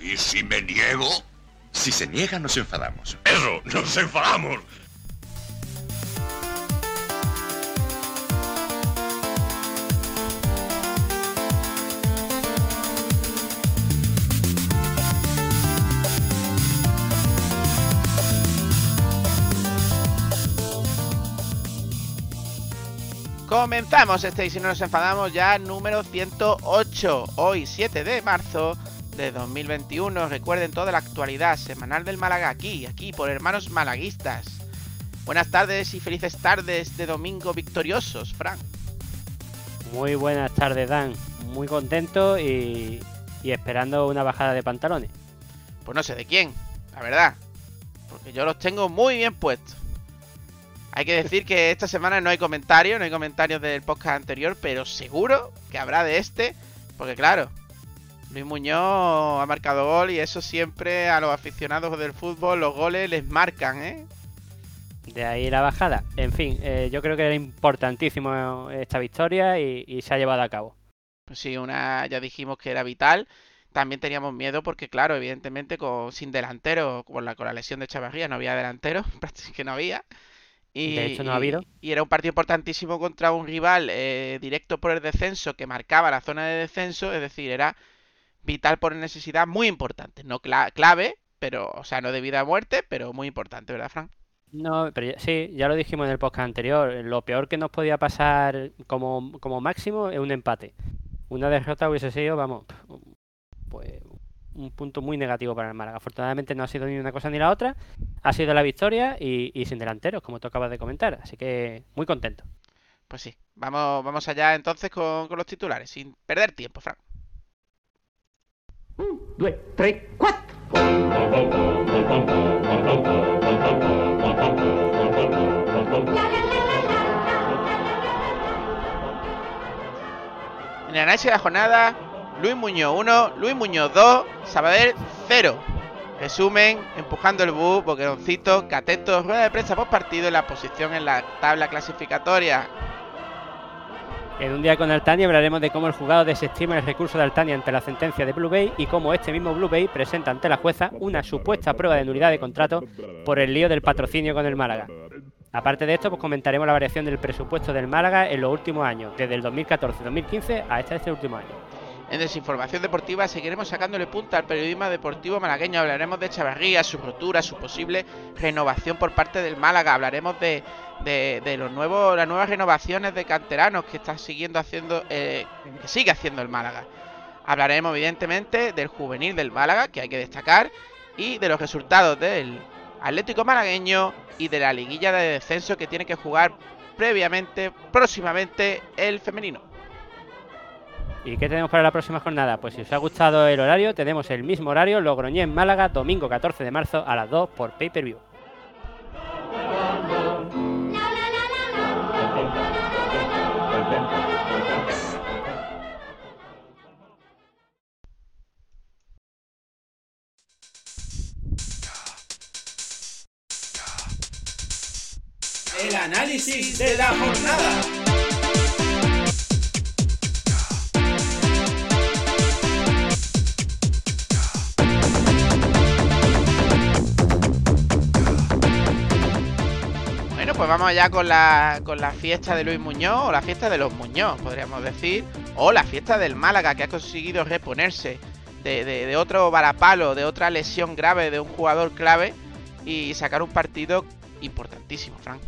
¿Y si me niego? Si se niega, nos enfadamos. Eso, nos enfadamos. Comenzamos este y si no nos enfadamos ya número 108, hoy 7 de marzo de 2021. Recuerden toda la actualidad semanal del Málaga aquí, aquí por hermanos malaguistas. Buenas tardes y felices tardes de domingo victoriosos, Frank. Muy buenas tardes, Dan. Muy contento y, y esperando una bajada de pantalones. Pues no sé de quién, la verdad. Porque yo los tengo muy bien puestos. Hay que decir que esta semana no hay comentarios, no hay comentarios del podcast anterior, pero seguro que habrá de este, porque claro, Luis Muñoz ha marcado gol y eso siempre a los aficionados del fútbol los goles les marcan, ¿eh? De ahí la bajada. En fin, eh, yo creo que era importantísimo esta victoria y, y, se ha llevado a cabo. Pues sí, una ya dijimos que era vital. También teníamos miedo porque, claro, evidentemente con, sin delantero, con la, con la lesión de Chavarría no había delantero, prácticamente no había. Y, de hecho no ha habido. Y, y, era un partido importantísimo contra un rival eh, directo por el descenso que marcaba la zona de descenso, es decir, era vital por necesidad muy importante, no cla clave, pero, o sea, no de vida a muerte, pero muy importante, ¿verdad, Frank? No, pero ya, sí, ya lo dijimos en el podcast anterior, lo peor que nos podía pasar como, como máximo es un empate. Una derrota hubiese sido, vamos, pues un punto muy negativo para el Málaga. Afortunadamente no ha sido ni una cosa ni la otra. Ha sido la victoria y, y sin delanteros, como tú acabas de comentar. Así que muy contento. Pues sí, vamos, vamos allá entonces con, con los titulares, sin perder tiempo, Frank. Un, due, tre, quattro. En el análisis de la jornada, Luis Muñoz 1, Luis Muñoz 2, Sabadell 0. Resumen, empujando el bus, boqueroncito, cateto, rueda de prensa post partido y la posición en la tabla clasificatoria. En un día con Altania hablaremos de cómo el juzgado desestima el recurso de Altania ante la sentencia de Blue Bay y cómo este mismo Blue Bay presenta ante la jueza una supuesta prueba de nulidad de contrato por el lío del patrocinio con el Málaga. Aparte de esto, pues comentaremos la variación del presupuesto del Málaga en los últimos años, desde el 2014-2015 hasta este último año. En Desinformación Deportiva seguiremos sacándole punta al periodismo deportivo malagueño. Hablaremos de Chavarría, su rotura, su posible renovación por parte del Málaga. Hablaremos de, los nuevos, las nuevas renovaciones de canteranos que está siguiendo haciendo, eh, que sigue haciendo el Málaga. Hablaremos evidentemente del juvenil del Málaga, que hay que destacar, y de los resultados del Atlético Malagueño y de la liguilla de descenso que tiene que jugar previamente, próximamente, el femenino. ¿Y qué tenemos para la próxima jornada? Pues si os ha gustado el horario, tenemos el mismo horario, Logroñé en Málaga, domingo 14 de marzo a las 2 por pay-per-view. El análisis de la jornada. Pues vamos allá con la, con la fiesta de Luis Muñoz, o la fiesta de los Muñoz, podríamos decir, o la fiesta del Málaga, que ha conseguido reponerse de, de, otro varapalo, de otra lesión grave de un jugador clave y sacar un partido importantísimo, Frank.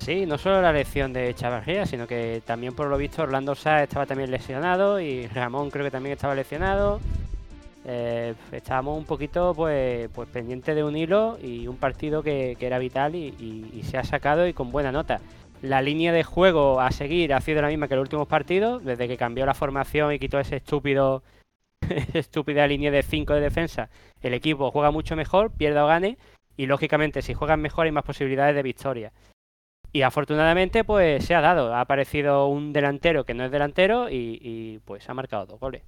Sí, no solo la lesión de Chavarría, sino que también por lo visto Orlando Sá estaba también lesionado y Ramón creo que también estaba lesionado. Eh, estábamos un poquito pues, pues pendientes de un hilo y un partido que, era vital y, se ha sacado y con buena nota. La línea de juego a seguir ha sido la misma que los últimos partidos, desde que cambió la formación y quitó ese estúpido estúpida línea de 5 de defensa. El equipo juega mucho mejor, pierda o gane, y lógicamente si juegan mejor hay más posibilidades de victoria. Y afortunadamente pues se ha dado, ha aparecido un delantero que no es delantero y, y pues ha marcado dos goles.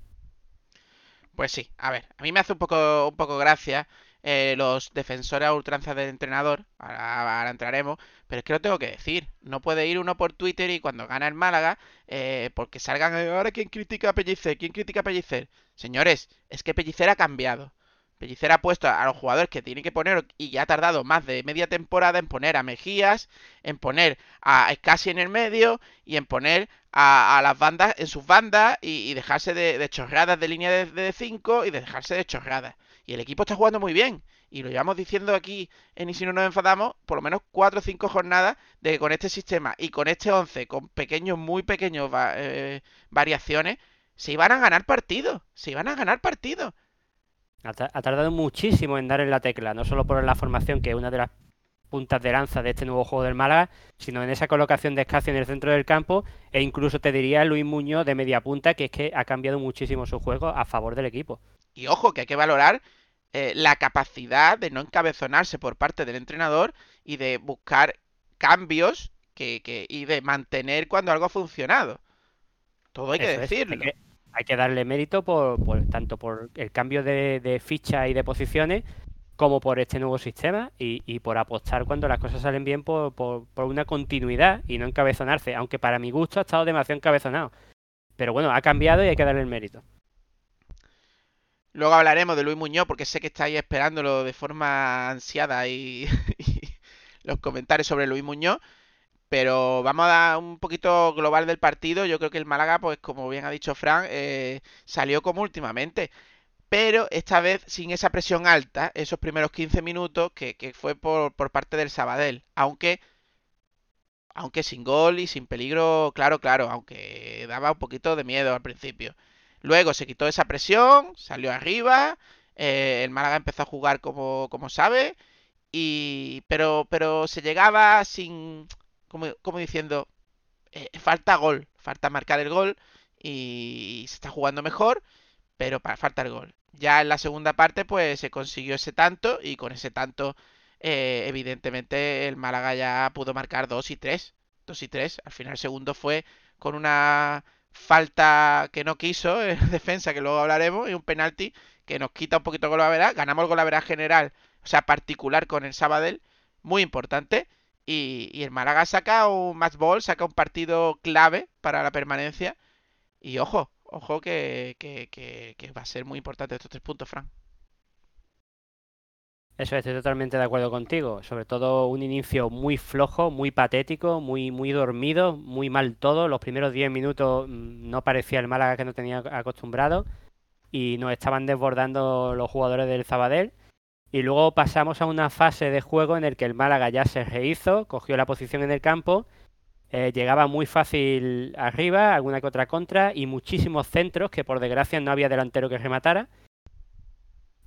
Pues sí, a ver, a mí me hace un poco, un poco gracia eh, los defensores a ultranza del entrenador, ahora, ahora entraremos, pero es que lo tengo que decir, no puede ir uno por Twitter y cuando gana el Málaga, eh, porque salgan ahora quién critica a Pellicer, quién critica a Pellicer. Señores, es que Pellicer ha cambiado. Pellicer ha puesto a los jugadores que tiene que poner y ya ha tardado más de media temporada en poner a Mejías, en poner a casi en el medio y en poner a, las bandas en sus bandas y, dejarse de, chorradas de línea de 5 y de dejarse de chorradas. Y el equipo está jugando muy bien. Y lo llevamos diciendo aquí en Y si no nos enfadamos, por lo menos 4 o 5 jornadas de que con este sistema y con este 11, con pequeños, muy pequeños eh, variaciones, se iban a ganar partidos. Se iban a ganar partidos. Ha, tardado muchísimo en dar en la tecla, no solo por la formación, que es una de las puntas de lanza de este nuevo juego del Málaga, sino en esa colocación de Escacio en el centro del campo e incluso te diría Luis Muñoz de media punta, que es que ha cambiado muchísimo su juego a favor del equipo. Y ojo, que hay que valorar eh, la capacidad de no encabezonarse por parte del entrenador y de buscar cambios que, y de mantener cuando algo ha funcionado. Todo hay que decirlo. hay, que, darle mérito por, tanto por el cambio de, ficha y de posiciones como por este nuevo sistema y, por apostar cuando las cosas salen bien por, por, una continuidad y no encabezonarse, aunque para mi gusto ha estado demasiado encabezonado. Pero bueno, ha cambiado y hay que darle el mérito. Luego hablaremos de Luis Muñoz porque sé que estáis esperándolo de forma ansiada y, los comentarios sobre Luis Muñoz. Pero vamos a dar un poquito global del partido. Yo creo que el Málaga, pues como bien ha dicho Fran, eh, salió como últimamente. Pero esta vez sin esa presión alta, esos primeros 15 minutos que, fue por, por, parte del Sabadell. Aunque, aunque sin gol y sin peligro, claro, claro, aunque daba un poquito de miedo al principio. Luego se quitó esa presión, salió arriba, eh, el Málaga empezó a jugar como, como sabe, y, pero, pero se llegaba sin, como, diciendo, eh, falta gol, falta marcar el gol y se está jugando mejor, pero para falta el gol. Ya en la segunda parte pues se consiguió ese tanto y con ese tanto eh, evidentemente el Málaga ya pudo marcar 2 y 3. 2 y 3. Al final el segundo fue con una falta que no quiso en defensa, que luego hablaremos, y un penalti que nos quita un poquito de golaveras. Ganamos el golaveras general, o sea, particular con el Sabadell, muy importante. Y, el Málaga saca un match ball, saca un partido clave para la permanencia. Y ojo, ojo que va a ser muy importante estos tres puntos, Fran. Eso, estoy totalmente de acuerdo contigo. Sobre todo un inicio muy flojo, muy patético, muy, muy dormido, muy mal todo. Los primeros 10 minutos mm, no parecía el Málaga que no tenía acostumbrado y nos estaban desbordando los jugadores del Zabadell. Y luego pasamos a una fase de juego en el que el Málaga ya se rehizo, cogió la posición en el campo, eh, llegaba muy fácil arriba, alguna que otra contra y muchísimos centros que por desgracia no había delantero que rematara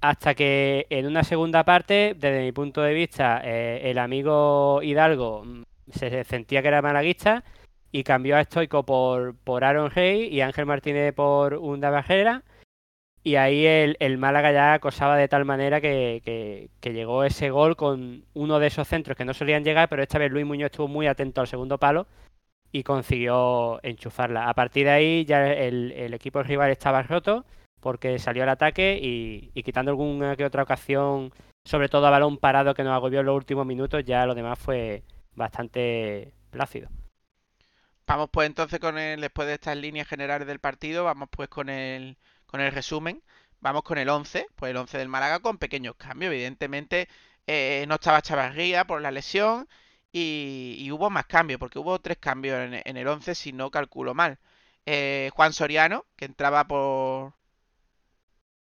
hasta que en una segunda parte, desde mi punto de vista, eh, el amigo Hidalgo mm, se sentía que era malaguista y cambió a Stoico por, por Aaron Rey y Ángel Martínez por Unda Bajera. Y ahí el, Málaga ya acosaba de tal manera que, que, llegó ese gol con uno de esos centros que no solían llegar, pero esta vez Luis Muñoz estuvo muy atento al segundo palo y consiguió enchufarla. A partir de ahí ya el, el equipo rival estaba roto porque salió al ataque y, quitando alguna que otra ocasión, sobre todo a balón parado que nos agobió en los últimos minutos, ya lo demás fue bastante plácido. Vamos pues entonces con el, después de estas líneas generales del partido, vamos pues con el, con el resumen. Vamos con el 11, pues el 11 del Málaga con pequeños cambios. Evidentemente eh, no estaba Chavarría por la lesión y, hubo más cambios, porque hubo tres cambios en, el 11 si no calculo mal. Eh, Juan Soriano, que entraba por,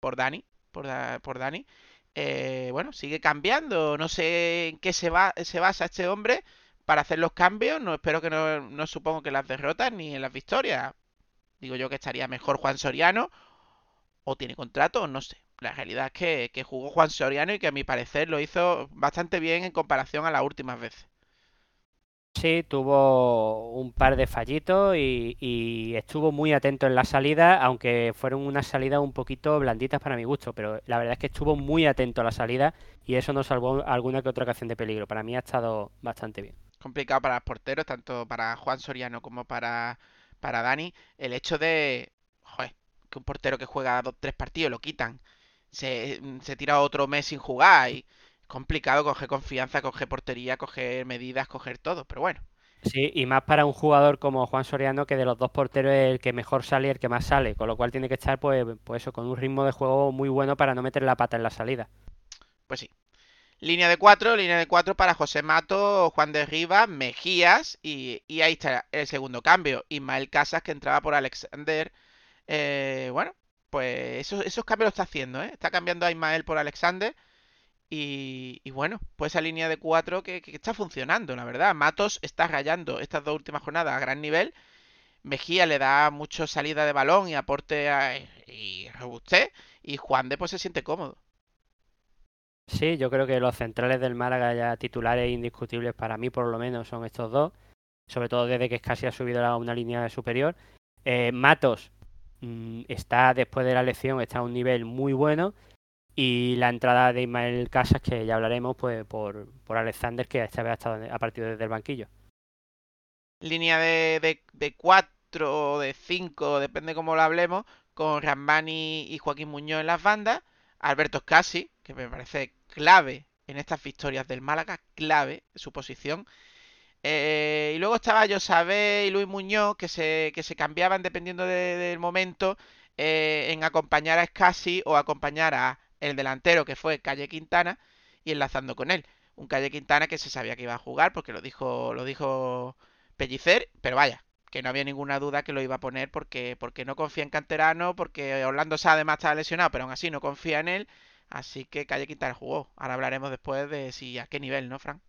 por Dani, por, por Dani. Eh, bueno, sigue cambiando. No sé en qué se, va, se basa este hombre para hacer los cambios. No espero que no, no supongo que las derrotas ni en las victorias. Digo yo que estaría mejor Juan Soriano. O tiene contrato, no sé. La realidad es que, que jugó Juan Soriano y que a mi parecer lo hizo bastante bien en comparación a las últimas veces. Sí, tuvo un par de fallitos y, estuvo muy atento en la salida, aunque fueron unas salidas un poquito blanditas para mi gusto, pero la verdad es que estuvo muy atento a la salida y eso nos salvó alguna que otra ocasión de peligro. Para mí ha estado bastante bien. Complicado para los porteros, tanto para Juan Soriano como para, para Dani, el hecho de que un portero que juega dos, tres partidos lo quitan, se, se tira otro mes sin jugar y es complicado coger confianza, coger portería, coger medidas, coger todo, pero bueno. Sí, y más para un jugador como Juan Soriano, que de los dos porteros es el que mejor sale y el que más sale, con lo cual tiene que estar, pues, pues eso, con un ritmo de juego muy bueno para no meter la pata en la salida. Pues sí. Línea de cuatro, línea de cuatro para José Mato, Juan de Rivas, Mejías y, y ahí está el segundo cambio. Ismael Casas que entraba por Alexander. Eh, bueno, pues esos, cambios lo está haciendo, ¿eh? Está cambiando a Ismael por Alexander. Y, y bueno, pues esa línea de cuatro que, que está funcionando, la verdad. Matos está rayando estas dos últimas jornadas a gran nivel. Mejía le da mucho salida de balón y aporte a- y robustez. Y Juan de pues se siente cómodo. Sí, yo creo que los centrales del Málaga ya titulares indiscutibles para mí por lo menos son estos dos, sobre todo desde que casi ha subido a una línea superior. Eh, Matos mm, está después de la elección, está a un nivel muy bueno y la entrada de Ismael Casas, que ya hablaremos, pues por, por Alexander, que esta vez ha estado a partir desde el banquillo. Línea de, de, de 4 o de 5, depende cómo lo hablemos, con Ramani y Joaquín Muñoz en las bandas. Alberto Scassi, que me parece clave en estas victorias del Málaga, clave su posición. Eh, y luego estaba Josabé y Luis Muñoz, que se, que se cambiaban dependiendo de- del momento eh, en acompañar a Scassi o acompañar a el delantero, que fue Calle Quintana, y enlazando con él. Un Calle Quintana que se sabía que iba a jugar, porque lo dijo, lo dijo Pellicer, pero vaya, que no había ninguna duda que lo iba a poner porque, porque no confía en Canterano, porque Orlando Sá además estaba lesionado, pero aún así no confía en él. Así que Calle Quintana jugó. Ahora hablaremos después de si a qué nivel, ¿no, Frank?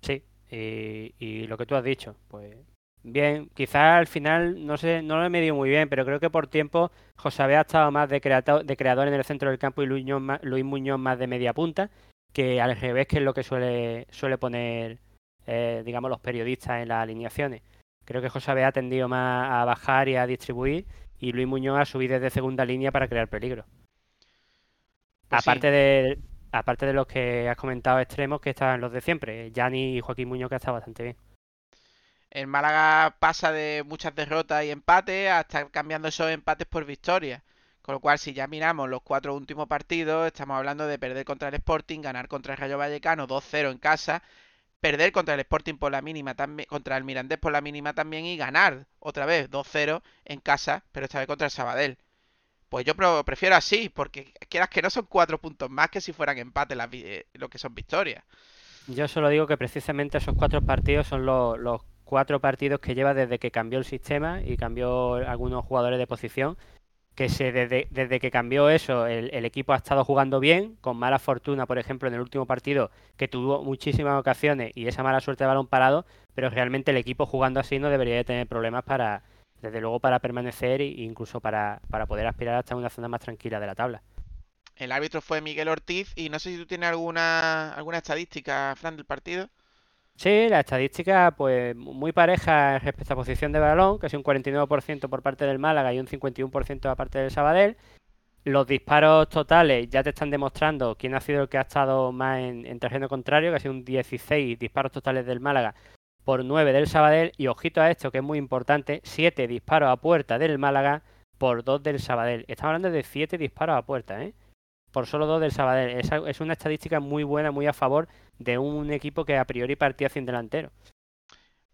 Sí, y, y lo que tú has dicho, pues bien, quizás al final no sé, no lo he medido muy bien, pero creo que por tiempo José ha estado más de, creato- de creador en el centro del campo y Luis Muñoz, más, Luis Muñoz más de media punta, que al revés que es lo que suele, suele poner, eh, digamos, los periodistas en las alineaciones. Creo que José ha tendido más a bajar y a distribuir y Luis Muñoz a subir desde segunda línea para crear peligro. Pues sí. aparte de aparte de los que has comentado extremos que estaban los de siempre, Yanni y Joaquín Muñoz que estado bastante bien. El Málaga pasa de muchas derrotas y empates a estar cambiando esos empates por victorias. Con lo cual, si ya miramos los cuatro últimos partidos, estamos hablando de perder contra el Sporting, ganar contra el Rayo Vallecano 2-0 en casa, perder contra el Sporting por la mínima también, contra el Mirandés por la mínima también y ganar otra vez 2-0 en casa, pero esta vez contra el Sabadell. Pues yo prefiero así, porque quieras que no son cuatro puntos más que si fueran empates las eh, lo que son victorias. Yo solo digo que precisamente esos cuatro partidos son los, los cuatro partidos que lleva desde que cambió el sistema y cambió algunos jugadores de posición. Que se, desde, desde que cambió eso, el, el equipo ha estado jugando bien, con mala fortuna, por ejemplo, en el último partido, que tuvo muchísimas ocasiones y esa mala suerte de balón parado, pero realmente el equipo jugando así no debería de tener problemas para, desde luego, para permanecer e incluso para, para poder aspirar hasta una zona más tranquila de la tabla. El árbitro fue Miguel Ortiz y no sé si tú tienes alguna, alguna estadística, Fran, del partido. Sí, la estadística, pues muy pareja respecto a posición de balón, casi un 49% por parte del Málaga y un 51% a parte del Sabadell. Los disparos totales ya te están demostrando quién ha sido el que ha estado más en, en terreno contrario, que ha sido un 16 disparos totales del Málaga por 9 del Sabadell. Y ojito a esto, que es muy importante, 7 disparos a puerta del Málaga por 2 del Sabadell. Estamos hablando de 7 disparos a puerta, ¿eh? Por solo 2 del Sabadell. Esa es una estadística muy buena, muy a favor de un equipo que a priori partía sin delantero.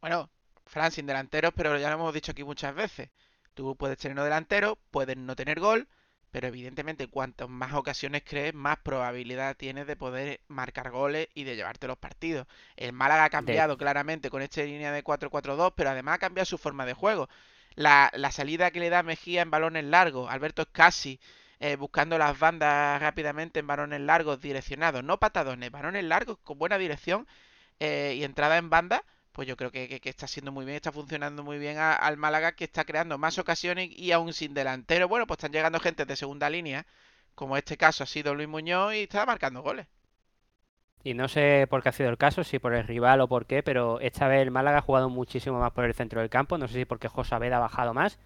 Bueno, Fran sin delanteros, pero ya lo hemos dicho aquí muchas veces. Tú puedes tener no delantero, puedes no tener gol, pero evidentemente cuantas más ocasiones crees, más probabilidad tienes de poder marcar goles y de llevarte los partidos. El Málaga ha cambiado claramente con esta línea de 4-4-2, pero además ha cambiado su forma de juego. La, la salida que le da Mejía en balones largos, Alberto Scassi eh, buscando las bandas rápidamente en balones largos direccionados, no patadones, balones largos con buena dirección eh, y entrada en banda, pues yo creo que, que- que está siendo muy bien, está funcionando muy bien a- al Málaga que está creando más ocasiones y aún sin delantero, bueno, pues están llegando gente de segunda línea, como este caso ha sido Luis Muñoz y está marcando goles. Y no sé por qué ha sido el caso, si por el rival o por qué, pero esta vez el Málaga ha jugado muchísimo más por el centro del campo. No sé si porque José Abed ha bajado más,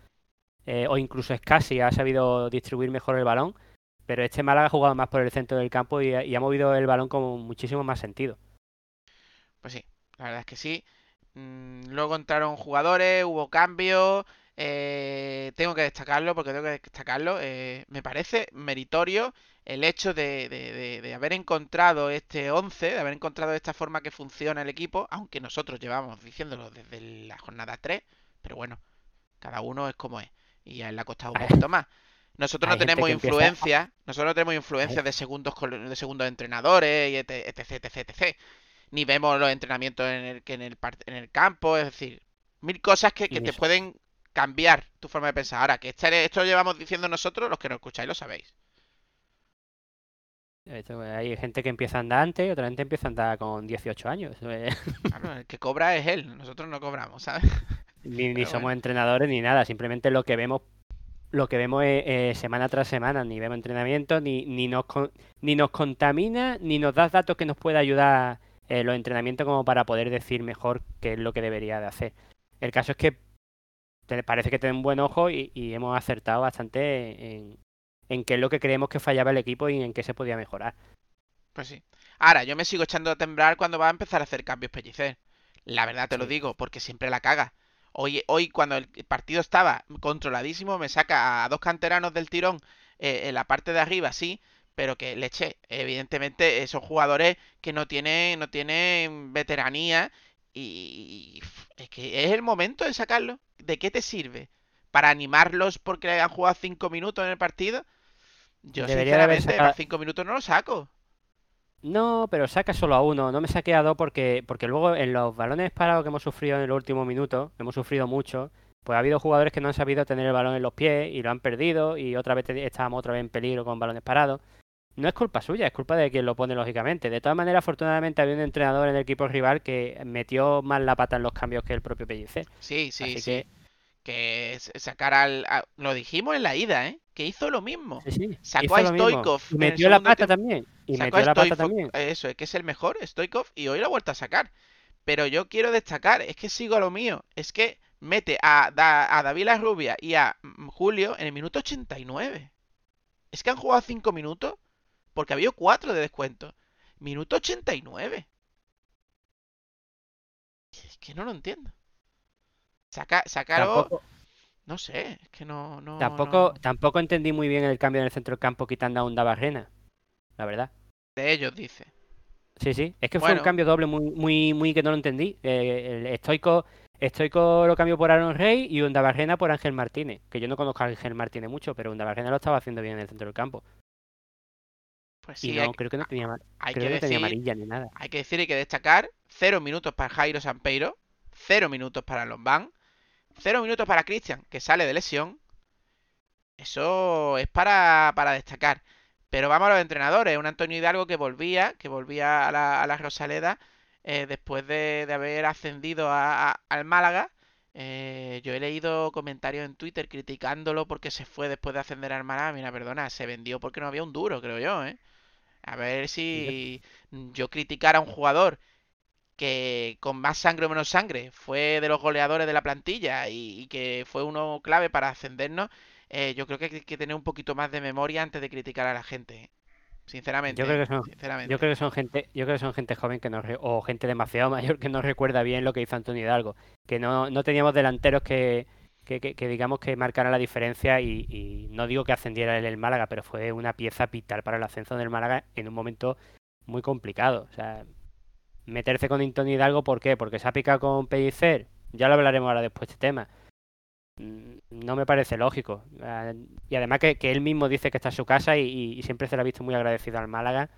eh, o incluso Scassi ha sabido distribuir mejor el balón. Pero este Málaga ha jugado más por el centro del campo y ha movido el balón con muchísimo más sentido. Pues sí, la verdad es que sí. Mm, luego entraron jugadores, hubo cambios. eh, tengo que destacarlo porque tengo que destacarlo. eh, me parece meritorio el hecho de, de- de- de haber encontrado este 11, de haber encontrado esta forma que funciona el equipo, aunque nosotros llevamos diciéndolo desde la jornada 3, pero bueno, cada uno es como es. Y a él le ha costado un poquito más. Nosotros no hay tenemos empieza- influencia, nosotros no tenemos influencia de segundos de segundos entrenadores y etc, etc, etc, etc. Ni vemos los entrenamientos en el, que en el, en el campo, es decir, mil cosas que, que te pueden cambiar tu forma de pensar. Ahora, que este- esto lo llevamos diciendo nosotros, los que nos escucháis lo sabéis. Hay gente que empieza a andar antes y otra gente empieza a andar con 18 años. Claro, el que cobra es él, nosotros no cobramos, ¿sabes? Ni, somos bueno. entrenadores ni nada, simplemente lo que vemos lo que vemos es, eh, semana tras semana, ni vemos entrenamiento, ni, ni, nos, con- ni nos contamina, ni nos da datos que nos pueda ayudar eh, los entrenamientos como para poder decir mejor qué es lo que debería de hacer. El caso es que te- parece que tienen buen ojo y, y hemos acertado bastante en, en qué es lo que creemos que fallaba el equipo y en qué se podía mejorar. Pues sí. Ahora, yo me sigo echando a temblar cuando va a empezar a hacer cambios pellicer. La verdad te lo digo, porque siempre la caga. Hoy, hoy cuando el partido estaba controladísimo, me saca a dos canteranos del tirón eh, en la parte de arriba, sí, pero que le eché. Evidentemente, esos jugadores que no tienen, no tienen veteranía y, es que es el momento de sacarlo. ¿De qué te sirve? ¿Para animarlos porque han jugado cinco minutos en el partido? Yo Debería de haber sinceramente, sacado- para cinco minutos no lo saco. No, pero saca solo a uno, no me saqué a dos porque, porque luego en los balones parados que hemos sufrido en los últimos minutos, hemos sufrido mucho, pues ha habido jugadores que no han sabido tener el balón en los pies y lo han perdido y otra vez estábamos otra vez en peligro con balones parados. No es culpa suya, es culpa de quien lo pone lógicamente. De todas maneras, afortunadamente había un entrenador en el equipo rival que metió más la pata en los cambios que el propio Pellicer. Sí, sí, Así sí. que- Que sacar al... a- Lo dijimos en la ida, ¿eh? Que hizo lo mismo. Sí, sí, Sacó a. Stoikov Y metió la pata tiempo. también. Y Sacó metió a la pata también. Eso, es que es el mejor, Stoikov, y hoy lo ha vuelto a sacar. Pero yo quiero destacar, es que sigo a lo mío. Es que mete a, Da- a David La Rubia y a mm, Julio en el minuto 89. Es que han jugado 5 minutos porque había 4 de descuento. Minuto 89. Es que no lo entiendo. Saca, Tampoco, no sé, es que no, no, tampoco, no. tampoco entendí muy bien el cambio en el centro del campo quitando a un Barrena, la verdad. De ellos, dice. Sí, sí, es que fue un cambio doble muy, muy, muy que no lo entendí. Eh, el estoico, estoico lo cambió por Aaron Rey y Undabarrena por Ángel Martínez. Que yo no conozco a Ángel Martínez mucho, pero Undabarrena lo estaba haciendo bien en el centro del campo. Pues y no, hay, creo que no tenía, hay creo que que no tenía decir, amarilla ni nada. hay que decir y que destacar, cero minutos para Jairo Sampeiro, cero minutos para Lombán, cero minutos para Cristian, que sale de lesión. Eso es para, para destacar. Pero vamos a los entrenadores. Un Antonio Hidalgo que volvía, que volvía a la, a la Rosaleda eh, después de, de haber ascendido a- a- al Málaga. Eh, yo he leído comentarios en Twitter criticándolo porque se fue después de ascender al Málaga. Mira, perdona, se vendió porque no había un duro, creo yo, ¿eh? A ver si yo criticar a un jugador que con más sangre o menos sangre fue de los goleadores de la plantilla y, y que fue uno clave para ascendernos, eh, yo creo que hay que tener un poquito más de memoria antes de criticar a la gente. Sinceramente. Yo creo que son- Sinceramente. Yo creo que son gente, yo creo que son gente joven que no o gente demasiado mayor que no recuerda bien lo que hizo Antonio Hidalgo. Que no, no teníamos delanteros que, que, digamos que marcaran la diferencia y, no digo que ascendiera el, el Málaga, pero fue una pieza vital para el ascenso del Málaga en un momento muy complicado. O sea, meterse con Antonio Hidalgo, ¿por qué? Porque se ha picado con Pellicer. Ya lo hablaremos ahora después de este tema. Mm, No me parece lógico. Ah, Y además que, él mismo dice que está en su casa y siempre se le ha visto muy agradecido al Málaga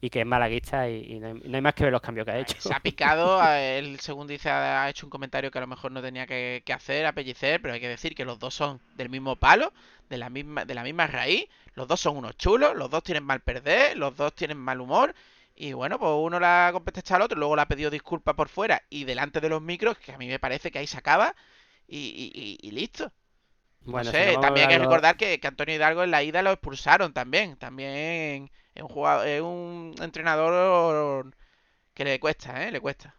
y que es malaguista y, y no, hay, no hay más que ver los cambios que ha hecho. Se ha picado, él según dice ha hecho un comentario que a lo mejor no tenía que, que hacer, a pellicer, pero hay que decir que los dos son del mismo palo, de la misma, de la misma raíz, los dos son unos chulos, los dos tienen mal perder, los dos tienen mal humor, y bueno, pues uno le ha contestado al otro, luego le ha pedido disculpas por fuera y delante de los micros, que a mí me parece que ahí se acaba, y- y- y listo. Bueno, no si sé, también hay que recordar que, que Antonio Hidalgo en la ida lo expulsaron también. También es un jugador, es un entrenador que le cuesta, ¿eh? Le cuesta.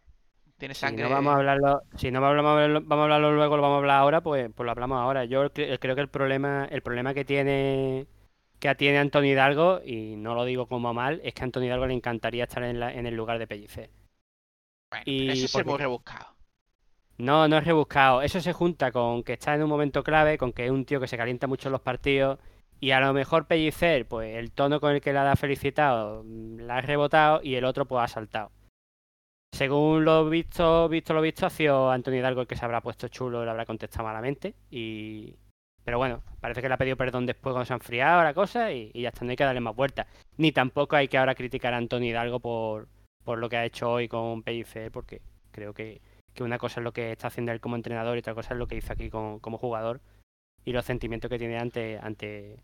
Tiene Si sangre. no vamos a hablarlo, si no vamos a hablarlo, vamos a hablarlo luego, lo vamos a hablar ahora, pues, pues lo hablamos ahora. Yo cre- creo que el problema, el problema que tiene que tiene Antonio Hidalgo, y no lo digo como mal, es que a Antonio Hidalgo le encantaría estar en, la- en el lugar de Pellicer. Bueno, y eso es porque- muy rebuscado. No, no es rebuscado. Eso se junta con que está en un momento clave, con que es un tío que se calienta mucho en los partidos. Y a lo mejor Pellicer, pues el tono con el que la ha felicitado, mm, la ha rebotado y el otro pues ha saltado. Según lo visto, visto lo visto, ha sido Antonio Hidalgo el que se habrá puesto chulo, le habrá contestado malamente. Y... Pero bueno, parece que le ha pedido perdón después cuando se ha enfriado la cosa y, ya está, no hay que darle más vueltas. Ni tampoco hay que ahora criticar a Antonio Hidalgo por, por lo que ha hecho hoy con Pellicer, porque creo que, que una cosa es lo que está haciendo él como entrenador y otra cosa es lo que hizo aquí como jugador y los sentimientos que tiene ante, ante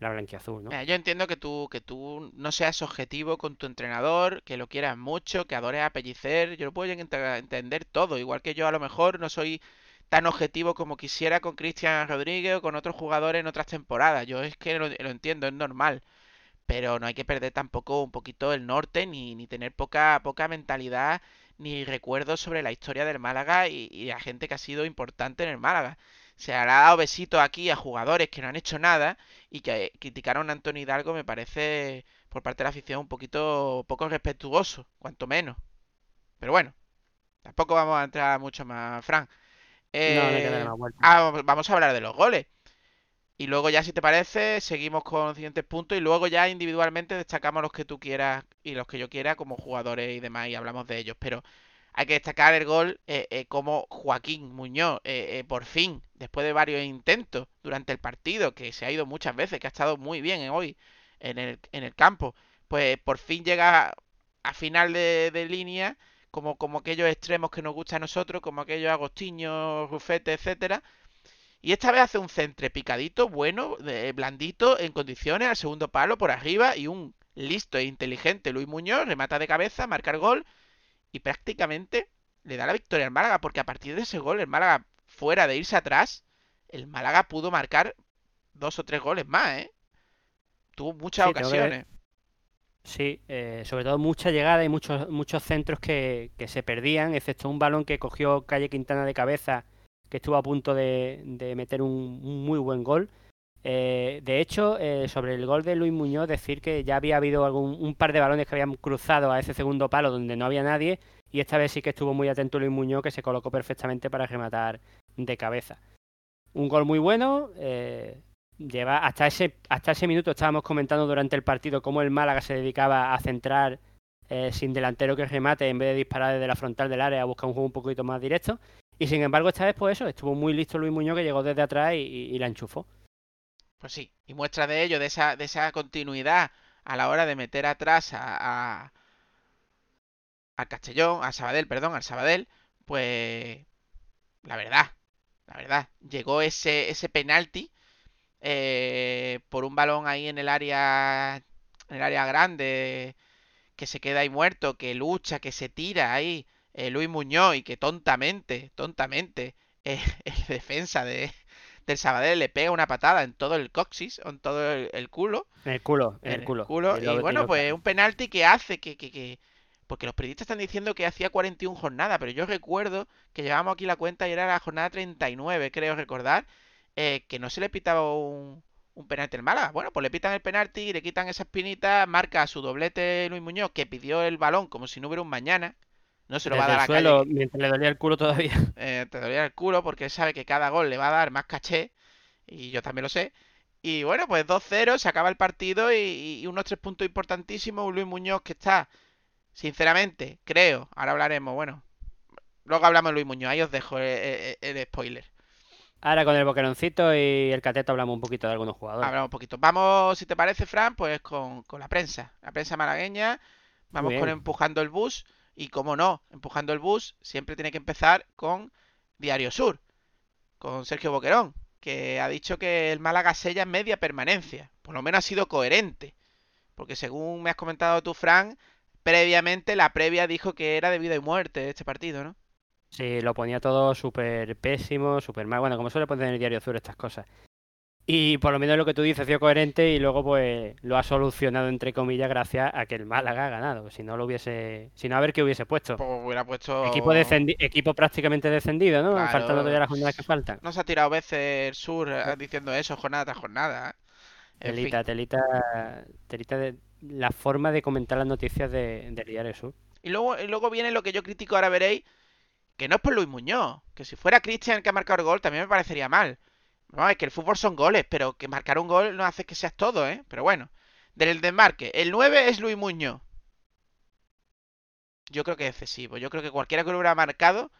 la blanquiazul, ¿no? Mira, yo entiendo que tú, que tú no seas objetivo con tu entrenador, que lo quieras mucho, que adores a. Yo lo puedo ent- entender todo. Igual que yo a lo mejor no soy tan objetivo como quisiera con Cristian Rodríguez o con otros jugadores en otras temporadas. Yo es que lo, lo entiendo, es normal. Pero no hay que perder tampoco un poquito el norte, ni, ni tener poca, poca mentalidad, ni recuerdos sobre la historia del Málaga y, y a gente que ha sido importante en el Málaga. Se le ha dado besitos aquí a jugadores que no han hecho nada y que criticaron a Antonio Hidalgo me parece por parte de la afición un poquito poco respetuoso, cuanto menos. Pero bueno, tampoco vamos a entrar mucho más, Fran. No, no hay que darle Eh, ah, vamos a hablar de los goles. Y luego ya, si te parece, seguimos con los siguientes puntos y luego ya individualmente destacamos los que tú quieras y los que yo quiera como jugadores y demás y hablamos de ellos. Pero hay que destacar el gol eh, eh, como Joaquín Muñoz, eh, eh, por fin, después de varios intentos durante el partido, que se ha ido muchas veces, que ha estado muy bien hoy en el, en el campo, pues por fin llega a final de, de línea, como, como aquellos extremos que nos gusta a nosotros, como aquellos Agostinho, Rufete, etcétera. Y esta vez hace un centre picadito, bueno, de- blandito, en condiciones, al segundo palo, por arriba, y un listo e inteligente Luis Muñoz remata de cabeza, marca el gol, y prácticamente le da la victoria al Málaga, porque a partir de ese gol, el Málaga, fuera de irse atrás, el Málaga pudo marcar dos o tres goles más, ¿eh? Tuvo muchas Sí, ocasiones. Sí, eh, sobre todo mucha llegada y muchos, muchos centros que, que se perdían, excepto un balón que cogió Calle Quintana de cabeza, que estuvo a punto de, de meter un, muy buen gol. Eh, de hecho, eh, sobre el gol de Luis Muñoz, decir que ya había habido algún, un par de balones que habían cruzado a ese segundo palo donde no había nadie, y esta vez sí que estuvo muy atento Luis Muñoz, que se colocó perfectamente para rematar de cabeza. Un gol muy bueno. eh, lleva hasta ese hasta ese minuto estábamos comentando durante el partido cómo el Málaga se dedicaba a centrar sin delantero que remate en vez de disparar desde la frontal del área a buscar un juego un poquito más directo. Y sin embargo, esta vez, pues eso, estuvo muy listo Luis Muñoz que llegó desde atrás y, la enchufó. Pues sí, y muestra de ello, de esa, de esa continuidad a la hora de meter atrás a, a, a Castellón, a Sabadell, perdón, al Sabadell, pues la verdad, la verdad, llegó ese, ese penalti eh, por un balón ahí en el área, en el área grande, que se queda ahí muerto, que lucha, que se tira ahí, eh, Luis Muñoz, y que tontamente, tontamente, eh, el defensa de, del Sabadell le pega una patada en todo el coxis, en todo el, el culo, En el culo, en en el culo. culo, Y y bueno, pues un penalti que hace que, que, que- Porque los periodistas están diciendo que hacía 41 jornadas, pero yo recuerdo que llevábamos aquí la cuenta y era la jornada 39, creo recordar, eh, que no se le pitaba un, un penalti al Málaga. Bueno, pues le pitan el penalti, le quitan esa espinita, marca su doblete Luis Muñoz, que pidió el balón como si no hubiera un mañana. No se lo va a dar a suelo, Calle, mientras le dolía el culo todavía. eh, te dolía el culo porque él sabe que cada gol le va a dar más caché y yo también lo sé. Y bueno, pues 2-0, se acaba el partido y, y unos tres puntos importantísimos. Un Luis Muñoz que está, sinceramente, creo, ahora hablaremos, bueno, luego hablamos de Luis Muñoz, ahí os dejo el, el- el spoiler. Ahora con el boqueroncito y el cateto hablamos un poquito de algunos jugadores. Hablamos un poquito. Vamos, si te parece, Fran, pues con, con la prensa, la prensa malagueña. Vamos con empujando el bus y como no, empujando el bus siempre tiene que empezar con Diario Sur, con Sergio Boquerón, que ha dicho que el Málaga sella media permanencia. Por lo menos ha sido coherente, porque según me has comentado tú, Fran, previamente la previa dijo que era de vida y muerte este partido, ¿no? Sí, lo ponía todo súper pésimo, súper mal. Bueno, como suele poner en el diario Sur estas cosas. Y por lo menos lo que tú dices ha sido coherente y luego pues lo ha solucionado entre comillas gracias a que el Málaga ha ganado. Si no lo hubiese, si no a ver qué hubiese puesto. Pues hubiera puesto... Equipo descendi- equipo prácticamente descendido, ¿no? Claro. Faltando todavía las jornadas que faltan. No se ha tirado veces el Sur eh, diciendo eso jornada tras jornada. ¿eh? Fin. Telita, telita, telita de la forma de comentar las noticias de, del diario Sur. Y luego, y luego viene lo que yo critico, ahora veréis, Que no es por Luis Muñoz. Que si fuera Cristian el que ha marcado el gol también me parecería mal. No, es que el fútbol son goles, pero que marcar un gol no hace que seas todo, ¿eh? Pero bueno. Del desmarque. El 9 es Luis Muñoz. Yo creo que es excesivo. Yo creo que cualquiera que lo hubiera marcado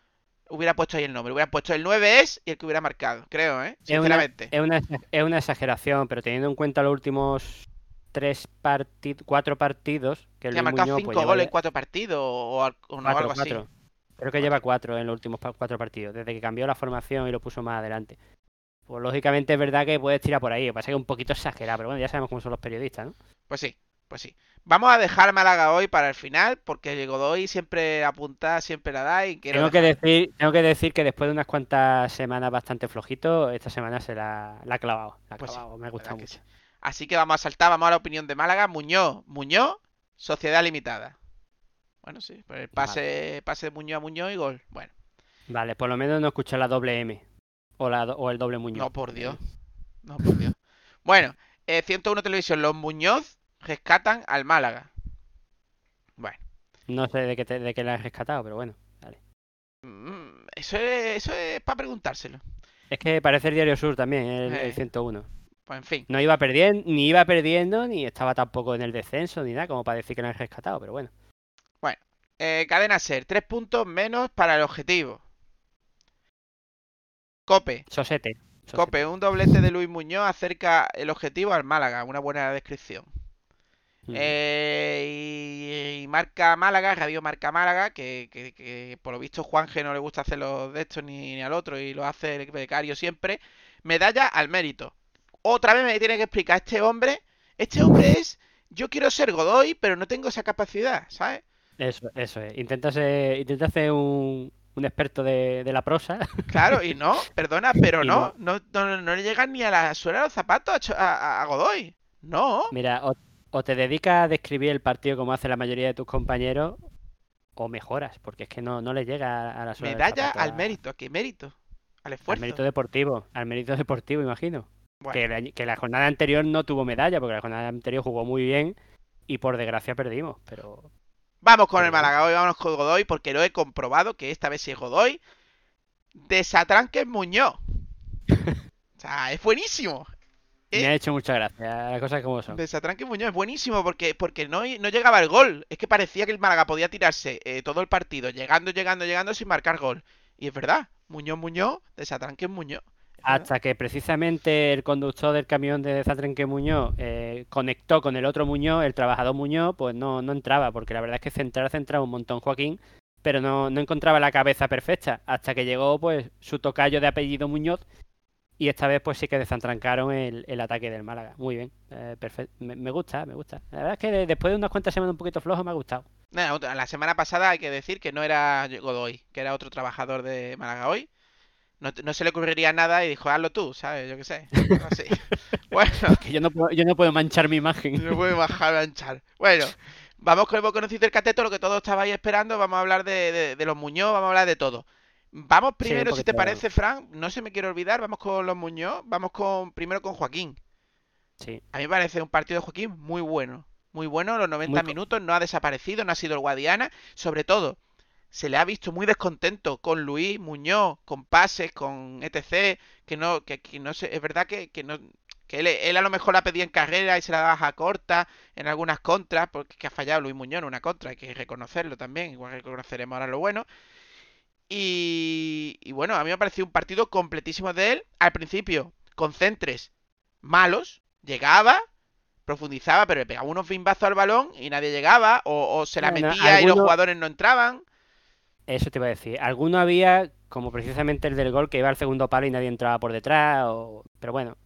hubiera puesto ahí el nombre. Hubiera puesto el 9 es y el que hubiera marcado. Creo, ¿eh? Es una, Sinceramente. es, una, es una exageración, pero teniendo en cuenta los últimos tres partidos, cuatro partidos que ha marcado Muñoz, 5 pues, lleva goles en 4 partidos o, al- o no, cuatro, algo así. cuatro. Creo que lleva cuatro en los últimos cuatro partidos, desde que cambió la formación y lo puso más adelante. Pues lógicamente es verdad que puedes tirar por ahí, lo que pasa es que es un poquito exagerado, pero bueno, ya sabemos cómo son los periodistas, ¿no? Pues sí, pues sí. Vamos a dejar Málaga hoy para el final, porque Godoy siempre apunta, siempre la da y quiero Tengo que decir, tengo que decir que después de unas cuantas semanas bastante flojito, esta semana se la, la ha clavado. La ha Pues sí, clavado, me ha gustado que mucho. sí. Así que vamos a saltar, vamos a la opinión de Málaga. Muñoz, Muñoz, Sociedad Limitada. Bueno, sí, pues el pase, pase de Muñoz a Muñoz y gol. Bueno, Vale, por lo menos no escuché la doble M o, la, o el doble Muñoz. no por Dios. No por Dios. Bueno, eh, 101 Televisión, los Muñoz rescatan al Málaga. Bueno, No sé de qué, te- de qué la has rescatado, pero bueno. Vale. mm, eso es, eso es para preguntárselo. Es que parece el Diario Sur también, el, el Eh. 101. Pues en fin. No iba perdiendo, ni iba perdiendo, ni estaba tampoco en el descenso, ni nada, como para decir que no has rescatado, pero bueno. Eh, cadena Ser, tres puntos menos para el objetivo. Cope, Sosete. Sosete. Cope, un doblete de Luis Muñoz acerca el objetivo al Málaga. Una buena descripción. Mm. Eh, y, y marca Málaga, Radio Marca Málaga, que, que- que por lo visto Juanje no le gusta hacer los de estos ni, ni al otro y lo hace el becario siempre. Medalla al mérito. Otra vez me tiene que explicar este hombre. Este hombre es. Yo quiero ser Godoy, pero no tengo esa capacidad, ¿sabes? Eso, eso es. Intenta ser, intenta ser un, un experto de, de la prosa. Claro, y no, perdona, pero no, no, no, no le llegan ni a la suela de los zapatos a, a- a Godoy. No. Mira, o, o te dedicas a describir el partido como hace la mayoría de tus compañeros, o mejoras, porque es que no, no le llega a la suela Medalla al a- mérito. ¿A qué mérito? Al al esfuerzo. mérito deportivo, al mérito deportivo, imagino. Bueno. Que la jornada anterior no tuvo medalla, porque la jornada anterior jugó muy bien y por desgracia perdimos, pero Vamos con el. Málaga hoy, vámonos con Godoy, porque lo he comprobado que esta vez sí es Godoy. Desatranques Muñoz. O sea, es buenísimo. ¿Eh? me ha hecho mucha gracia, las cosas como son. Desatranque Muñoz es buenísimo porque, porque no, no llegaba el gol. Es que parecía que el Málaga podía tirarse eh, todo el partido, llegando, llegando, llegando sin marcar gol. Y es verdad, Muñoz, Muñoz, Desatranque Muñoz. Hasta que precisamente el conductor del camión de Zatrenque Muñoz eh, conectó con el otro Muñoz, el trabajador Muñoz, pues no, no entraba, porque la verdad es que centrar centraba un montón Joaquín, pero no, no encontraba la cabeza perfecta, hasta que llegó pues su tocayo de apellido Muñoz, y esta vez pues sí que desantrancaron el, el ataque del Málaga. Muy bien, eh, perfecto. Me, gusta, me gusta. La verdad es que de- después de unas cuantas semanas un poquito flojo me ha gustado. La semana pasada hay que decir que no era Godoy, que era otro trabajador de Málaga hoy. No, no se le ocurriría nada y dijo, hazlo tú, ¿sabes? Yo qué sé. así. bueno, Que yo no puedo, yo no puedo manchar mi imagen. no a manchar. Bueno, vamos con el conocido del cateto, lo que todos estabais esperando. Vamos a hablar de, de- de los Muñoz, vamos a hablar de todo. Vamos primero, si te parece, Fran, no se me quiere olvidar, vamos con los Muñoz, vamos con primero con Joaquín. Sí. A mí me parece un partido de Joaquín muy bueno. Muy bueno, los 90 Muy co- minutos, no ha desaparecido, no ha sido el Guadiana. Sobre todo, se le ha visto muy descontento con Luis Muñoz, con pases, con etc. Que no, que, que no sé, es verdad que, que no. Que él, él a lo mejor la pedía en carrera y se la daba a corta en algunas contras, porque que ha fallado Luis Muñoz en una contra, hay que reconocerlo también, igual que reconoceremos ahora lo bueno. Y, y bueno, a mí me ha parecido un partido completísimo de él. Al principio, con centres malos, llegaba, profundizaba, pero le pegaba unos bimbazos al balón y nadie llegaba, o, o se la Bueno, metía y los jugadores no entraban. Eso te iba a decir. Alguno había, como precisamente el del gol, que iba al segundo palo y nadie entraba por detrás. O... Pero bueno,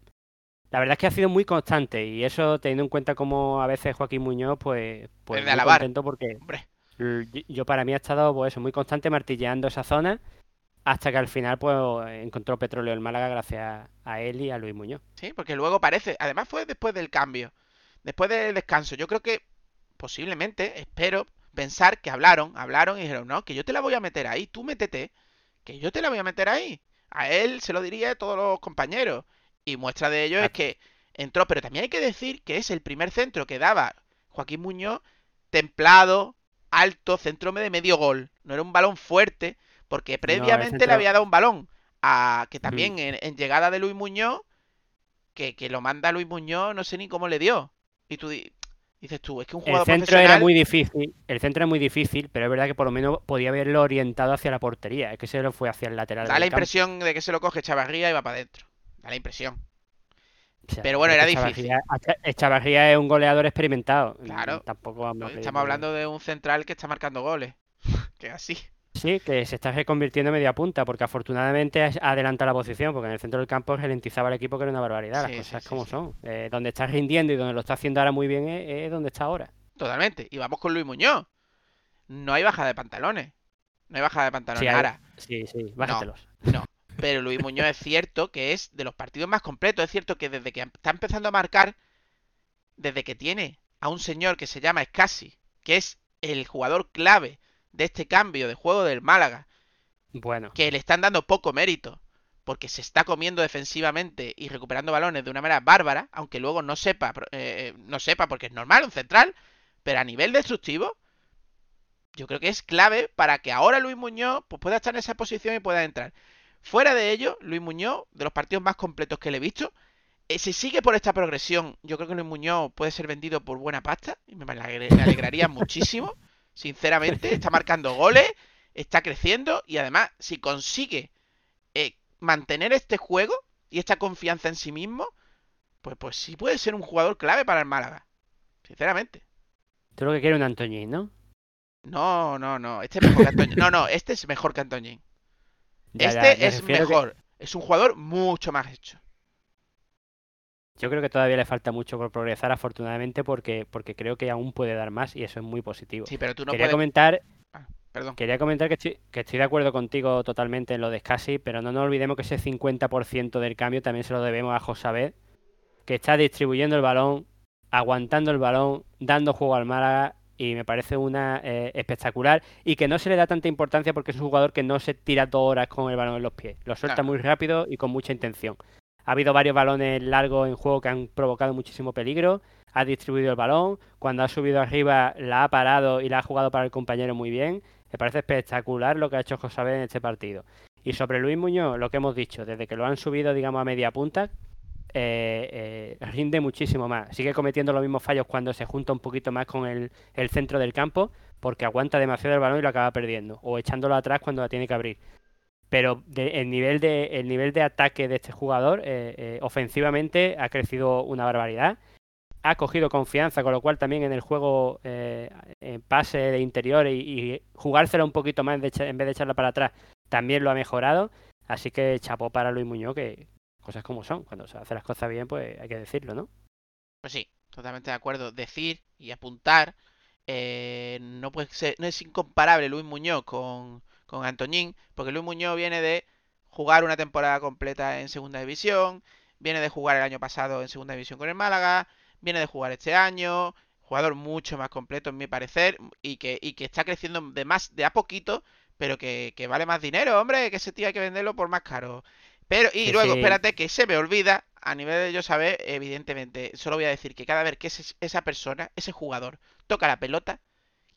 la verdad es que ha sido muy constante. Y eso, teniendo en cuenta como a veces Joaquín Muñoz, pues, pues muy alabar. contento porque Hombre, yo- yo para mí ha estado pues eso, muy constante martilleando esa zona. Hasta que al final pues encontró petróleo el Málaga gracias a él y a Luis Muñoz. sí, porque luego parece. Además, fue después del cambio, después del descanso. Yo creo que posiblemente, espero pensar que hablaron, hablaron y dijeron, no, que yo te la voy a meter ahí, tú métete, que yo te la voy a meter ahí. A él se lo diría a todos los compañeros. Y muestra de ello es que entró, pero también hay que decir que es el primer centro que daba Joaquín Muñoz, templado, alto, centro de medio gol. No era un balón fuerte, Porque previamente le centro- había dado un balón a que también en, en llegada de Luis Muñoz, que, que lo manda Luis Muñoz, no sé ni cómo le dio. Y tú dices tú, es que un El jugador centro profesional... era muy difícil, el centro era muy difícil, pero es verdad que por lo menos podía haberlo orientado hacia la portería, es que se lo fue hacia el lateral. Da la campo. impresión de que se lo coge Chavarría y va para adentro. Da la impresión. O sea, pero bueno, era difícil. Chavarría- Cha- Chavarría es un goleador experimentado. Claro. Tampoco vamos Estamos hablando de un central que está marcando goles. que así. Sí, que se está reconvirtiendo en media punta, porque afortunadamente adelanta la posición, porque en el centro del campo ralentizaba el equipo, que era una barbaridad, Sí, las cosas sí, como sí. son. Eh, donde está rindiendo y donde lo está haciendo ahora muy bien es, es donde está ahora. Totalmente. Y vamos con Luis Muñoz. No hay bajada de pantalones. No hay bajada de pantalones. Hay- Ahora, Sí, sí, bájatelos. no. Pero Luis Muñoz es cierto que es de los partidos más completos. Es cierto que desde que está empezando a marcar, desde que tiene a un señor que se llama Scassi, que es el jugador clave de este cambio de juego del Málaga, Bueno, que le están dando poco mérito porque se está comiendo defensivamente y recuperando balones de una manera bárbara, aunque luego no sepa, pro- eh, no sepa porque es normal, un central, pero a nivel destructivo, yo creo que es clave para que ahora Luis Muñoz pues, pueda estar en esa posición y pueda entrar. Fuera de ello, Luis Muñoz, de los partidos más completos que le he visto, eh, si sigue por esta progresión, yo creo que Luis Muñoz puede ser vendido por buena pasta y me alegre- me alegraría muchísimo, sinceramente, está marcando goles, está creciendo y además si consigue eh, mantener este juego y esta confianza en sí mismo, pues, pues sí puede ser un jugador clave para el Málaga. Sinceramente. tú lo que quieres es un Antoñín, ¿no? No, no, no. Este es mejor que Antoñín. No, no, este es mejor que Antoñín. Ya, Este ya, es que- mejor. Es un jugador mucho más hecho. Yo creo que todavía le falta mucho por progresar, afortunadamente, porque, porque creo que aún puede dar más y eso es muy positivo. Sí, pero tú no Quería puedes. comentar, Perdón. quería comentar que estoy, que estoy de acuerdo contigo totalmente en lo de Scassi, pero no nos olvidemos que ese 50% del cambio también se lo debemos a Josabed, que está distribuyendo el balón, aguantando el balón, dando juego al Málaga y me parece una eh, espectacular y que no se le da tanta importancia porque es un jugador que no se tira dos horas con el balón en los pies, lo suelta Claro. muy rápido y con mucha intención. Ha habido varios balones largos en juego que han provocado muchísimo peligro. Ha distribuido el balón. Cuando ha subido arriba la ha parado y la ha jugado para el compañero muy bien. Me parece espectacular lo que ha hecho José en este partido. Y sobre Luis Muñoz, lo que hemos dicho, desde que lo han subido, digamos, a media punta, eh, eh, rinde muchísimo más. Sigue cometiendo los mismos fallos cuando se junta un poquito más con el centro del campo, porque aguanta demasiado el balón y lo acaba perdiendo, o echándolo atrás cuando la tiene que abrir. Pero de- el, nivel de, el nivel de ataque de este jugador, eh, eh, ofensivamente, ha crecido una barbaridad. Ha cogido confianza, con lo cual también en el juego, eh, en pase de interior y, y jugársela un poquito más en vez de echarla para atrás, también lo ha mejorado. Así que chapó para Luis Muñoz, que cosas como son. Cuando se hace las cosas bien, pues hay que decirlo, ¿no? Pues sí, totalmente de acuerdo. Decir y apuntar. eh, no puede ser, no es incomparable Luis Muñoz con, con Antoñín, porque Luis Muñoz viene de jugar una temporada completa en segunda división, viene de jugar el año pasado en segunda división con el Málaga, viene de jugar este año, jugador mucho más completo en mi parecer, y que, y que está creciendo de más de a poquito, pero que, que vale más dinero, hombre, que ese tío hay que venderlo por más caro. Pero, y luego, sí. espérate, que se me olvida, a nivel de yo saber, evidentemente, solo voy a decir que cada vez que ese- esa persona, ese jugador, toca la pelota,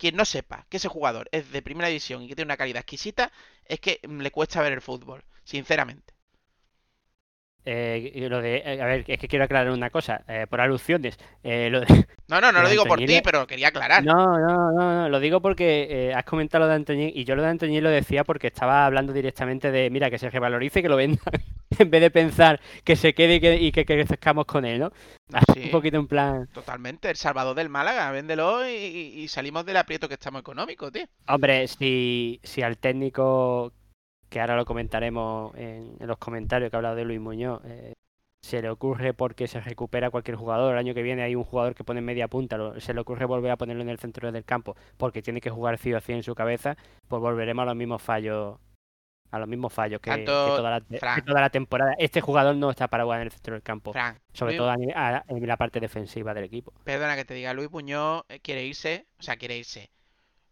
quien no sepa que ese jugador es de primera división y que tiene una calidad exquisita, es que le cuesta ver el fútbol, sinceramente. Eh, y lo de, eh, a ver, es que quiero aclarar una cosa, eh, por alusiones. lo de- No, no, no lo digo por ti, pero quería aclarar. No, no, no, no, lo digo porque has comentado lo de Antoñín y yo lo de Antoñín lo decía porque estaba hablando directamente de, mira, que se revalorice y que lo vendan, en vez de pensar que se quede y que, y que, que crezcamos con él, ¿no? Sí, Un poquito en plan, totalmente. El Salvador del Málaga, véndelo y, y- y salimos del aprieto que estamos económico, tío. hombre, si, si al técnico, que ahora lo comentaremos en, en los comentarios que ha hablado de Luis Muñoz, eh, se le ocurre porque se recupera cualquier jugador, el año que viene hay un jugador que pone en media punta, lo- se le ocurre volver a ponerlo en el centro del campo porque tiene que jugar sí o sí en su cabeza, pues volveremos a los mismos fallos a los mismos fallos que, toda, la, que Fran. toda la temporada. Este jugador no está para jugar en el centro del campo, sobre Luis- todo a ni- a- en la parte defensiva del equipo. Perdona que te diga, Luis Muñoz eh, quiere irse, o sea, quiere irse.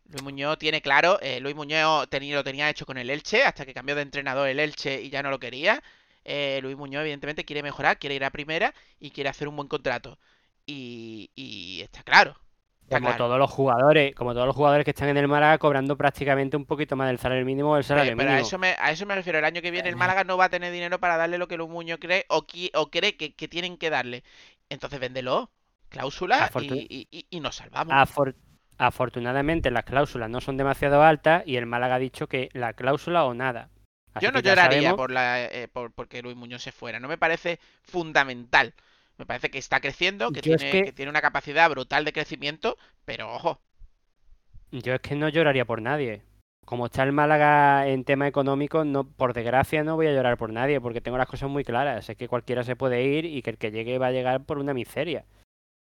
Luis Muñoz tiene claro, eh, Luis Muñoz tenía, lo tenía hecho con el Elche, hasta que cambió de entrenador el Elche y ya no lo quería. Eh, Luis Muñoz, evidentemente, quiere mejorar, quiere ir a primera y quiere hacer un buen contrato. Y, y está claro. Está como claro. todos los jugadores, como todos los jugadores que están en el Málaga cobrando prácticamente un poquito más del salario mínimo o el salario Pero, pero a mínimo. eso me, a eso me refiero. El año que viene el Málaga no va a tener dinero para darle lo que Luis Muñoz cree o, qui- o cree que, que tienen que darle. Entonces véndelo. Cláusula y, y- nos salvamos. Afortunadamente las cláusulas no son demasiado altas y el Málaga ha dicho que la cláusula o nada. Así Yo no lloraría sabemos- por la eh, por porque Luis Muñoz se fuera. No me parece fundamental. Me parece que está creciendo, que es tiene, que- que tiene una capacidad brutal de crecimiento, pero ojo, Yo es que no lloraría por nadie. Como está el Málaga en tema económico, no, por desgracia no voy a llorar por nadie, porque tengo las cosas muy claras. Sé que cualquiera se puede ir y que el que llegue va a llegar por una miseria.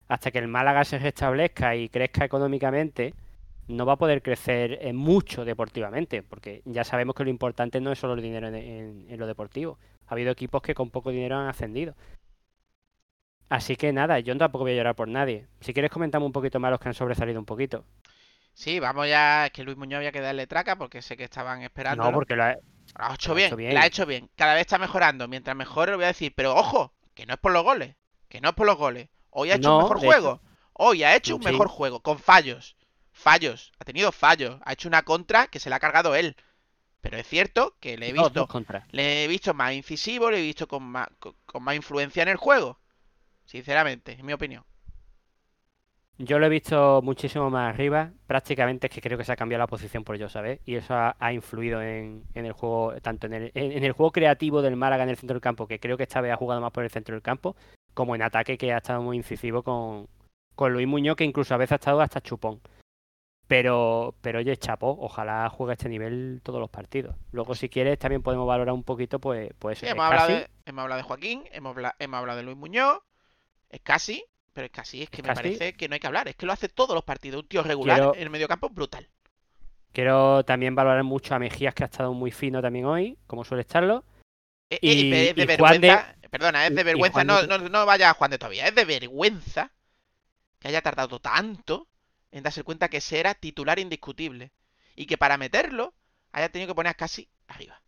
Hasta que el Málaga se restablezca y crezca económicamente, no va a poder crecer mucho deportivamente, porque ya sabemos que lo importante no es solo el dinero en, en- en lo deportivo. Ha habido equipos que con poco dinero han ascendido. Así que nada, yo tampoco voy a llorar por nadie. Si quieres comentamos un poquito más los que han sobresalido un poquito. sí, vamos ya, es que Luis Muñoz había que darle traca porque sé que estaban esperando. No, porque lo ha- Lo ha hecho Lo ha bien, hecho bien. la ha hecho bien. Cada vez está mejorando. Mientras mejore, lo voy a decir. Pero ojo, que no es por los goles. Que no es por los goles. Hoy ha hecho No, un mejor juego. Hoy ha hecho un Sí. mejor juego. Con fallos. Fallos. Ha tenido fallos. Ha hecho una contra que se la ha cargado él. Pero es cierto que le he visto. Le he visto más incisivo, le he visto con más, con, con más influencia en el juego. Sinceramente, en mi opinión. Yo lo he visto muchísimo más arriba. Prácticamente es que creo que se ha cambiado la posición por yo, ¿sabes? Y eso ha, ha influido en, en el juego, tanto en el, en, en el juego creativo del Málaga en el centro del campo, que creo que esta vez ha jugado más por el centro del campo, como en ataque, que ha estado muy incisivo con, con Luis Muñoz, que incluso a veces ha estado hasta chupón. Pero, pero oye, chapo, ojalá juegue a este nivel todos los partidos. Luego, si quieres, también podemos valorar un poquito, pues, pues Sí, hemos, hablado de, hemos hablado de Joaquín, hemos, habla- hemos hablado de Luis Muñoz. Es casi, pero es casi, es que me parece que no hay que hablar. Es que lo hace todos los partidos. Un tío regular Quiero- en el mediocampo brutal. Quiero también valorar mucho a Mejías, que ha estado muy fino también hoy, como suele estarlo. Eh, eh, Y- de y Juan de-. Perdona, es de vergüenza. Juan No, no, no vaya a Juan de todavía. Es de vergüenza que haya tardado tanto en darse cuenta que ese era titular indiscutible. Y que para meterlo haya tenido que poner a casi arriba.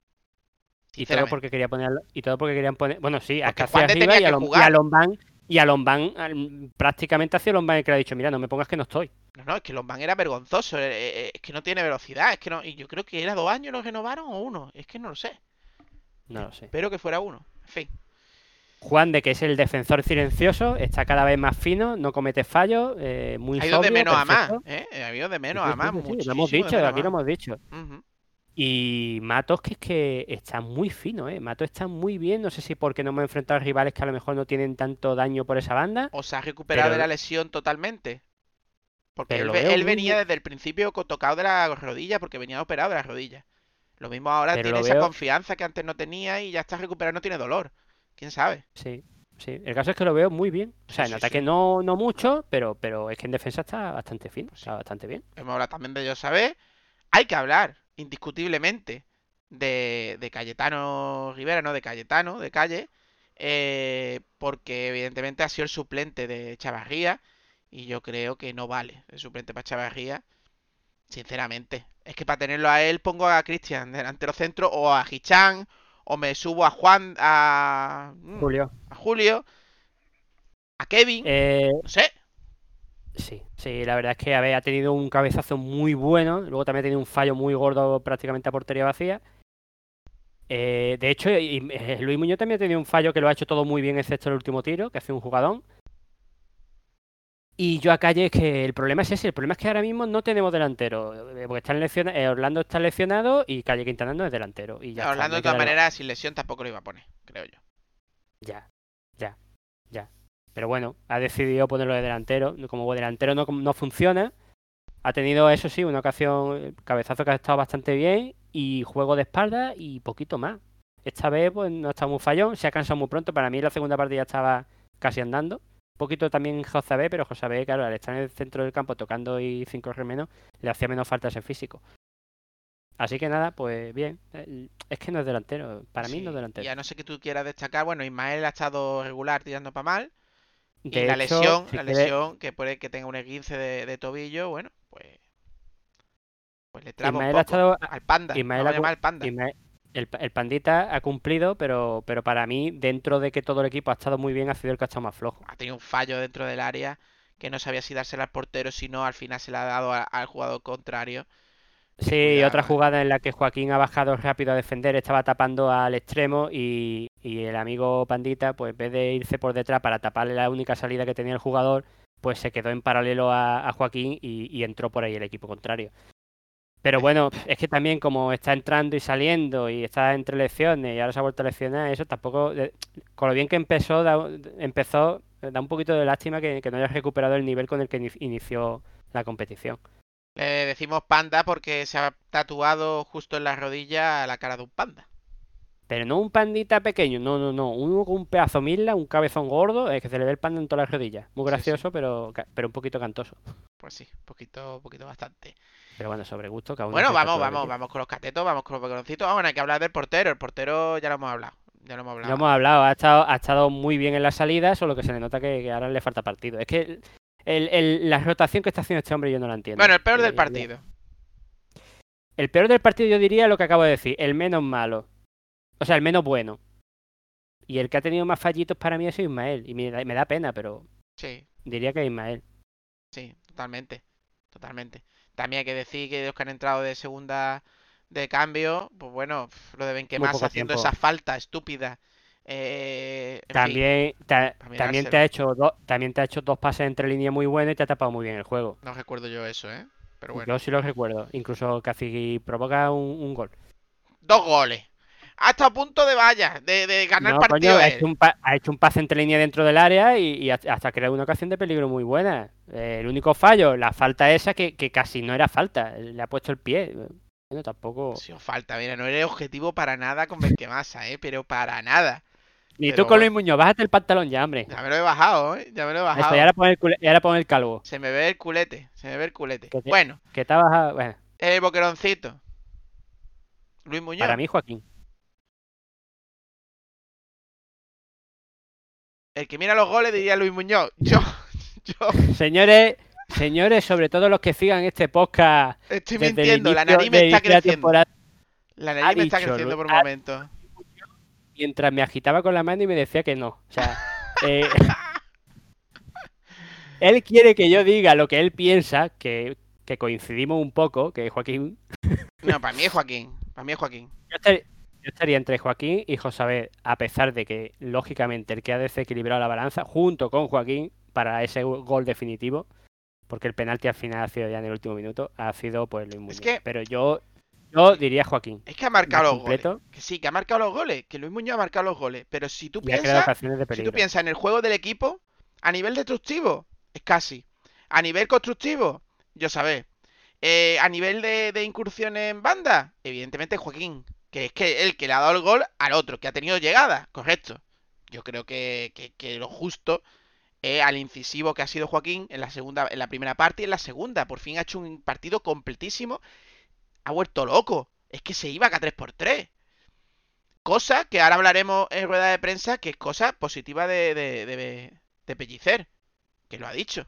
Y todo porque quería ponerlo, y todo porque querían poner, bueno, sí, a Casi arriba y a, Lom- y a Lombán, y a Lombán al- prácticamente hacia Lombán el que le ha dicho, mira, no me pongas que no estoy. No, no, es que Lombán era vergonzoso. eh, eh, Es que no tiene velocidad. Es que no. Y yo creo que era dos años los renovaron o uno. Es que no lo sé. No lo sé. Espero que fuera uno. En fin. Juan de que es el defensor silencioso, está cada vez más fino, no comete fallos, eh, muy Ha ido de menos a más. perfecto. ¿eh? Ha ido de menos Sí, a más. sí, sí, lo hemos dicho, aquí lo hemos dicho. Ujú. Y Matos que es que está muy fino, eh. Matos está muy bien, no sé si porque no hemos enfrentado a rivales que a lo mejor no tienen tanto daño por esa banda. O se ha recuperado de la lesión totalmente. Porque él, venía bien. desde el principio tocado de la rodilla porque venía operado de la rodilla. Lo mismo ahora Pero tiene esa veo- confianza que antes no tenía y ya está recuperado, no tiene dolor. ¿Quién sabe? Sí, sí. El caso es que lo veo muy bien. O sea, en sí, ataque sí. no, no mucho, pero, pero es que en defensa está bastante fino, Pues sí. está bastante bien. Hemos hablado también de Josabé. Hay que hablar, indiscutiblemente, de, de Cayetano Rivera, no de Cayetano, de Calle. eh, porque evidentemente ha sido el suplente de Chavarría. Y yo creo que no vale el suplente para Chavarría. Sinceramente. Es que para tenerlo a él pongo a Cristian delantero centro o a Hichan. O me subo a Juan, a, mm, Julio. a Julio, a Kevin. Eh, No sé. sí, sí, la verdad es que a ver, ha tenido un cabezazo muy bueno, luego también ha tenido un fallo muy gordo prácticamente a portería vacía. Eh, de hecho, y- eh, Luis Muñoz también ha tenido un fallo que lo ha hecho todo muy bien, excepto el último tiro, que hace un jugadón. Y yo a Calle es que el problema es ese, el problema es que ahora mismo no tenemos delantero, eh, porque lesiona- eh, Orlando está lesionado y Calle Quintana no es delantero. Y ya está, no de todas maneras, sin lesión tampoco lo iba a poner, creo yo. Ya, ya, ya. Pero bueno, ha decidido ponerlo de delantero. Como delantero no, no funciona. Ha tenido, eso sí, una ocasión, cabezazo que ha estado bastante bien. Y juego de espalda y poquito más. Esta vez, pues no está muy fallón. Se ha cansado muy pronto. Para mí, la segunda parte ya estaba casi andando. Poquito también José pero José claro, al estar en el centro del campo tocando y sin correr menos, le hacía menos falta ese físico. Así que nada, pues bien. Eh, Es que no es delantero. Para mí no es delantero. Y a no ser que tú quieras destacar, bueno, Ismael ha estado regular tirando para mal. Y la lesión, si la quieres- lesión, que puede que tenga un esguince de, de tobillo, bueno, pues. Pues le traba un Ismael ha poco estado al panda. Ismael ha al panda. Ismael- el, el pandita ha cumplido, pero, pero para mí, dentro de que todo el equipo ha estado muy bien, ha sido el que ha estado más flojo. Ha tenido un fallo dentro del área que no sabía si dársela al portero, si no, al final se la ha dado al jugador contrario. Sí, cuidado, otra jugada en la que Joaquín ha bajado rápido a defender, estaba tapando al extremo y, y el amigo Pandita, pues en vez de irse por detrás para taparle la única salida que tenía el jugador, pues se quedó en paralelo a, a Joaquín y, y entró por ahí el equipo contrario. Pero bueno, es que también como está entrando y saliendo y está entre lecciones y ahora se ha vuelto a leccionar, eso tampoco, con lo bien que empezó, da, empezó, da un poquito de lástima que, que no haya recuperado el nivel con el que ini- inició la competición. Le decimos panda porque se ha tatuado justo en la rodilla la cara de un panda. Pero no un pandita pequeño, no, no, no. Uno con un pedazo mila, un cabezón gordo, es que se le ve el panda en todas las rodillas. Muy Sí, sí. gracioso, pero, pero un poquito cantoso. Pues sí, poquito, poquito bastante. Pero bueno, sobre gusto, cada uno Bueno, vamos, vamos, vamos con los catetos, vamos con los boqueroncitos. Ah, bueno, hay que hablar del portero. El portero ya lo hemos hablado. Ya lo hemos hablado. Lo hemos hablado, ha estado, ha estado muy bien en la salida, solo que se le nota que, que ahora le falta partido. Es que el- el- la rotación que está haciendo este hombre yo no la entiendo. Bueno, el peor Ya- del ya- partido. El peor del partido yo diría lo que acabo de decir, el menos malo. O sea, el menos bueno. Y el que ha tenido más fallitos para mí ha sido Ismael. Y me da, me da pena, pero Sí, diría que Ismael. sí, totalmente. Totalmente. También hay que decir que los que han entrado de segunda de cambio, pues bueno, lo de Benquemasa poco haciendo tiempo. esa falta estúpida. Eh, fin, También, ta- también te ha hecho dos, también te ha hecho dos pases entre líneas muy buenos y te ha tapado muy bien el juego. no recuerdo yo eso, ¿eh? Pero bueno. Yo sí lo recuerdo. Incluso casi provoca un, un gol. Dos goles. Hasta a punto de vaya, de, de ganar No, partido coño, ha, hecho un pa- ha hecho un pase entre líneas dentro del área y, y hasta creado una ocasión de peligro muy buena. Eh, el único fallo, la falta esa que, que casi no era falta. Le ha puesto el pie. Bueno, tampoco. Si os falta, mira, no eres objetivo para nada con Benquemasa, ¿eh? Pero para nada. Ni pero tú con. Luis Muñoz, bájate el pantalón ya, hombre. Ya me lo he bajado, ¿eh? Ya me lo he bajado. y ahora pon el, y ahora pon el calvo. Se me ve el culete, se me ve el culete. Que te- Bueno, Que te ha bajado. Bueno, el boqueroncito. Luis Muñoz. para mí, Joaquín. El que mira los goles diría Luis Muñoz. Yo, yo Señores, señores, sobre todo los que sigan este podcast. estoy mintiendo. La nariz me está la creciendo. La nariz me está creciendo por momentos. mientras me agitaba con la mano y me decía que no. O sea, eh, él quiere que yo diga lo que él piensa, que, que coincidimos un poco, que Joaquín. No, para mí es Joaquín. Para mí es Joaquín. Yo yo estaría entre Joaquín y Josabel, a pesar de que, lógicamente, el que ha desequilibrado la balanza, junto con Joaquín, para ese gol definitivo, porque el penalti al final ha sido ya en el último minuto, ha sido pues Luis Muñoz. que- Pero yo, yo diría Joaquín. Es que ha marcado los goles. Que sí, que ha marcado los goles. Que Luis Muñoz ha marcado los goles. Pero si tú piensas, si tú piensas en el juego del equipo, a nivel destructivo, es casi. A nivel constructivo, yo sabés. Eh, a nivel de, de incursión en banda, evidentemente Joaquín. Que es que el que le ha dado el gol al otro, que ha tenido llegada, correcto. Yo creo que, que- que lo justo es al incisivo que ha sido Joaquín en la segunda, en la primera parte y en la segunda. Por fin ha hecho un partido completísimo. Ha vuelto loco. Es que se iba acá 3 por 3 Cosa que ahora hablaremos en rueda de prensa, que es cosa positiva de, de, de, de Pellicer, que lo ha dicho.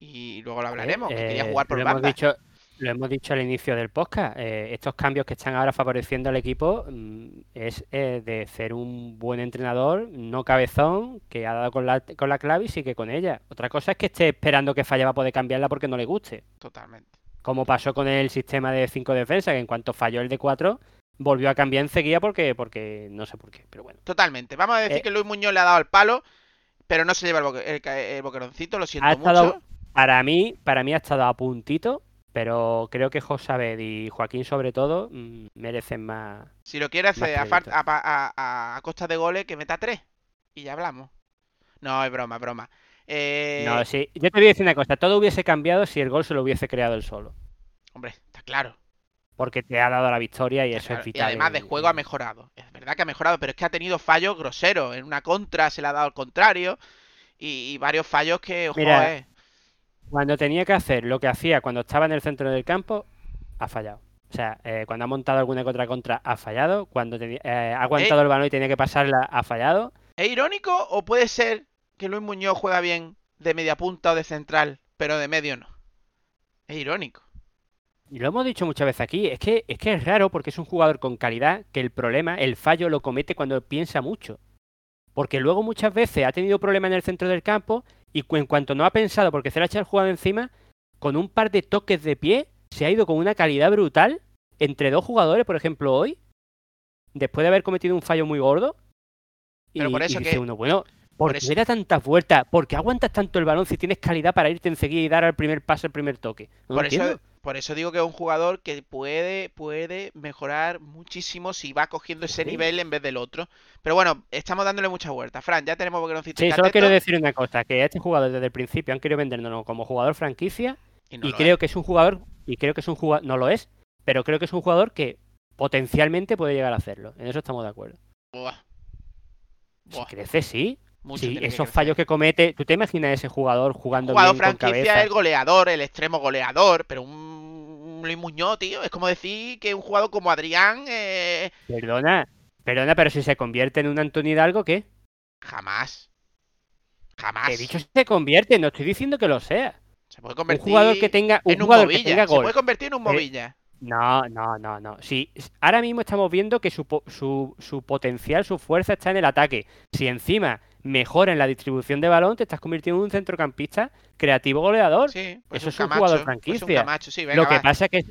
Y luego lo hablaremos, que quería Eh, jugar por lo hemos banda. dicho, lo hemos dicho al inicio del podcast. eh, estos cambios que están ahora favoreciendo al equipo mm, es eh, de ser un buen entrenador, no cabezón, que ha dado con la, con la clave y sigue con ella. Otra cosa es que esté esperando que falle para poder cambiarla porque no le guste. Totalmente. Como pasó con el sistema de 5 defensa, que en cuanto falló el de 4, volvió a cambiar enseguida porque, porque no sé por qué. Pero bueno. Totalmente. Vamos a decir Eh, que Luis Muñoz le ha dado el palo, pero no se lleva el, boque- el el boqueroncito, lo siento estado- mucho. Para mí, para mí ha estado a puntito, pero creo que Josabed y Joaquín sobre todo mm, merecen más. Si lo quiere hacer a, a, a- a- costa de goles, que meta tres. Y ya hablamos. No, es broma, es broma. Eh, No, sí. Yo te voy a decir una cosa, todo hubiese cambiado si el gol se lo hubiese creado él solo. Hombre, está claro. Porque te ha dado la victoria y está eso claro. es Y vital. además de juego ha mejorado. Es verdad que ha mejorado, pero es que ha tenido fallos groseros. En una contra se le ha dado al contrario. Y, y varios fallos que, ojo, Mira, eh. Cuando tenía que hacer lo que hacía cuando estaba en el centro del campo, ha fallado. O sea, eh, cuando ha montado alguna otra contra, ha fallado. Cuando tenía- eh, ha aguantado el balón y tenía que pasarla, ha fallado. ¿Es irónico o puede ser que Luis Muñoz juega bien de media punta o de central, pero de medio no? Es irónico. Y lo hemos dicho muchas veces aquí, es que, es que es raro porque es un jugador con calidad que el problema, el fallo lo comete cuando piensa mucho. Porque luego muchas veces ha tenido problemas en el centro del campo Y en cuanto no ha pensado, porque se le ha echado el jugado encima, con un par de toques de pie, se ha ido con una calidad brutal entre dos jugadores, por ejemplo, hoy, después de haber cometido un fallo muy gordo. Pero y, por y eso dice que- uno, bueno, ¿por, qué eso- da tantas vueltas? ¿Por qué aguantas tanto el balón si tienes calidad para irte enseguida y dar al primer paso, el primer toque? No Por eso. Por eso digo que es un jugador que puede, puede mejorar muchísimo si va cogiendo ese Sí. nivel en vez del otro. Pero bueno, estamos dándole muchas vueltas. Fran, ya tenemos Boqueroncito y Sí, solo Cateto, quiero decir una cosa, que este jugador desde el principio han querido vendernos como jugador franquicia y no y lo creo es. que es un jugador, y creo que es un jugador, no lo es, pero creo que es un jugador que potencialmente puede llegar a hacerlo. En eso estamos de acuerdo. Buah. Si crece, sí. mucho Sí, que esos fallos que comete, ¿tú te imaginas ese jugador jugando jugador bien con franquicia cabeza? el goleador, el extremo goleador, pero un Luis Muñoz, tío, es como decir que un jugador como Adrián eh, Perdona, perdona, pero si se convierte en un Antonio Hidalgo, ¿qué? jamás. Jamás. He dicho se convierte, no estoy diciendo que lo sea. Se puede Un convertir jugador que tenga un en un jugador que tenga Se gol. puede convertir en un Eh, movilla. No, no, no, no. Sí, ahora mismo estamos viendo que su, su, su potencial, su fuerza está en el ataque. Si encima mejora en la distribución de balón, te estás convirtiendo en un centrocampista creativo goleador. Sí, pues eso un es un Camacho, jugador pues un franquicia. Camacho, sí, venga, lo que va. pasa que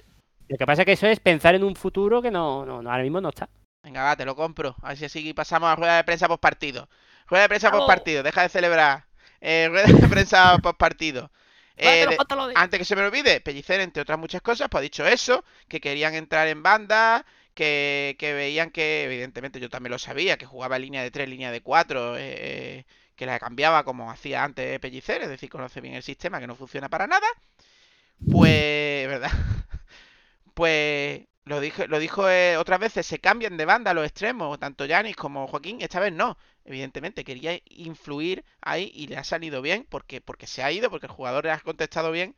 lo que pasa que eso es pensar en un futuro que no, no, no, ahora mismo no está. Venga, va, te lo compro. A ver si así pasamos a rueda de prensa post partido. Rueda de prensa ¡Vamos! post partido, deja de celebrar. Eh, rueda de prensa post partido. Eh, de- antes que se me olvide, Pellicer, entre otras muchas cosas, pues ha dicho eso, que querían entrar en banda, que, veían que, evidentemente yo también lo sabía, que jugaba línea de 3, línea de 4, eh, que la cambiaba como hacía antes Pellicer, es decir, conoce bien el sistema, que no funciona para nada. Pues, ¿verdad? Pues lo dijo, lo dijo eh, otras veces, se cambian de banda los extremos, tanto Yanis como Joaquín, esta vez no. Evidentemente quería influir ahí y le ha salido bien porque, porque se ha ido, porque el jugador le ha contestado bien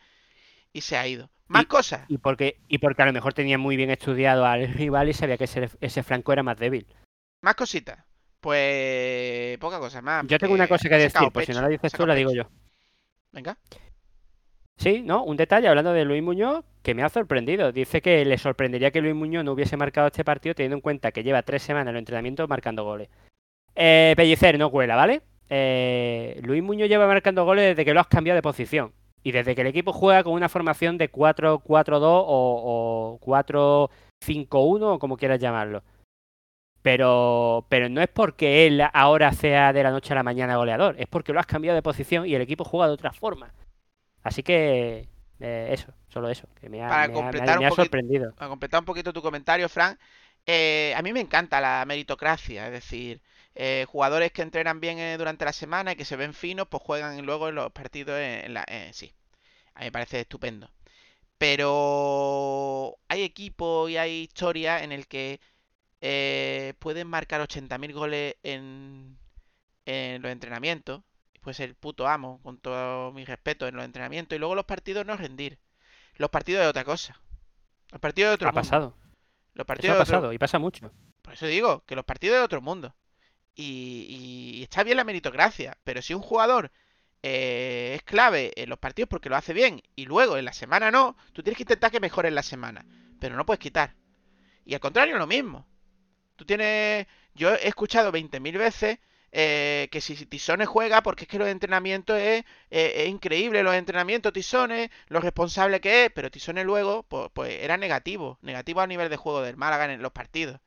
y se ha ido. Más Y- cosas. Y porque, y porque a lo mejor tenía muy bien estudiado al rival y sabía que ese, ese flanco era más débil. Más cositas. Pues poca cosa más. Yo tengo una cosa que decir, pues si no la dices tú, la digo yo. Venga. Sí, ¿no? Un detalle hablando de Luis Muñoz que me ha sorprendido. Dice que le sorprendería que Luis Muñoz no hubiese marcado este partido teniendo en cuenta que lleva tres semanas en los entrenamientos marcando goles. Eh, Pellicer, no cuela, ¿vale? Eh, Luis Muñoz lleva marcando goles desde que lo has cambiado de posición. Y desde que el equipo juega con una formación de 4-4-2 o, o 4-5-1 o como quieras llamarlo. Pero, pero no es porque él ahora sea de la noche a la mañana goleador, es porque lo has cambiado de posición y el equipo juega de otra forma. Así que eh, eso, solo eso, que me ha, Para me ha- me ha- completar un ha poquito- sorprendido. a completar un poquito tu comentario, Frank, eh, a mí me encanta la meritocracia, es decir, eh, jugadores que entrenan bien eh, durante la semana y que se ven finos, pues juegan luego en los partidos en, en la... eh, sí, a mí me parece estupendo. Pero hay equipos y hay historias en el que eh, pueden marcar 80.000 goles en, en los entrenamientos. Puede ser el puto amo, con todo mi respeto, en los entrenamientos. Y luego los partidos no rendir. Los partidos de otra cosa. Los partidos de otro Ha mundo. pasado, Los eso partidos ha de otro- pasado y pasa mucho. Por eso digo que los partidos de otro mundo. Y, y está bien la meritocracia, pero si un jugador eh, es clave en los partidos porque lo hace bien y luego en la semana no, tú tienes que intentar que mejore en la semana, pero no puedes quitar. Y al contrario, lo mismo. Tú tienes. Yo he escuchado 20.000 veces eh, que si Tisones juega, porque es que los entrenamientos es, eh, es increíble, los entrenamientos, Tisones, lo responsable que es, pero Tisones luego, pues, pues era negativo, negativo a nivel de juego del Málaga en los partidos.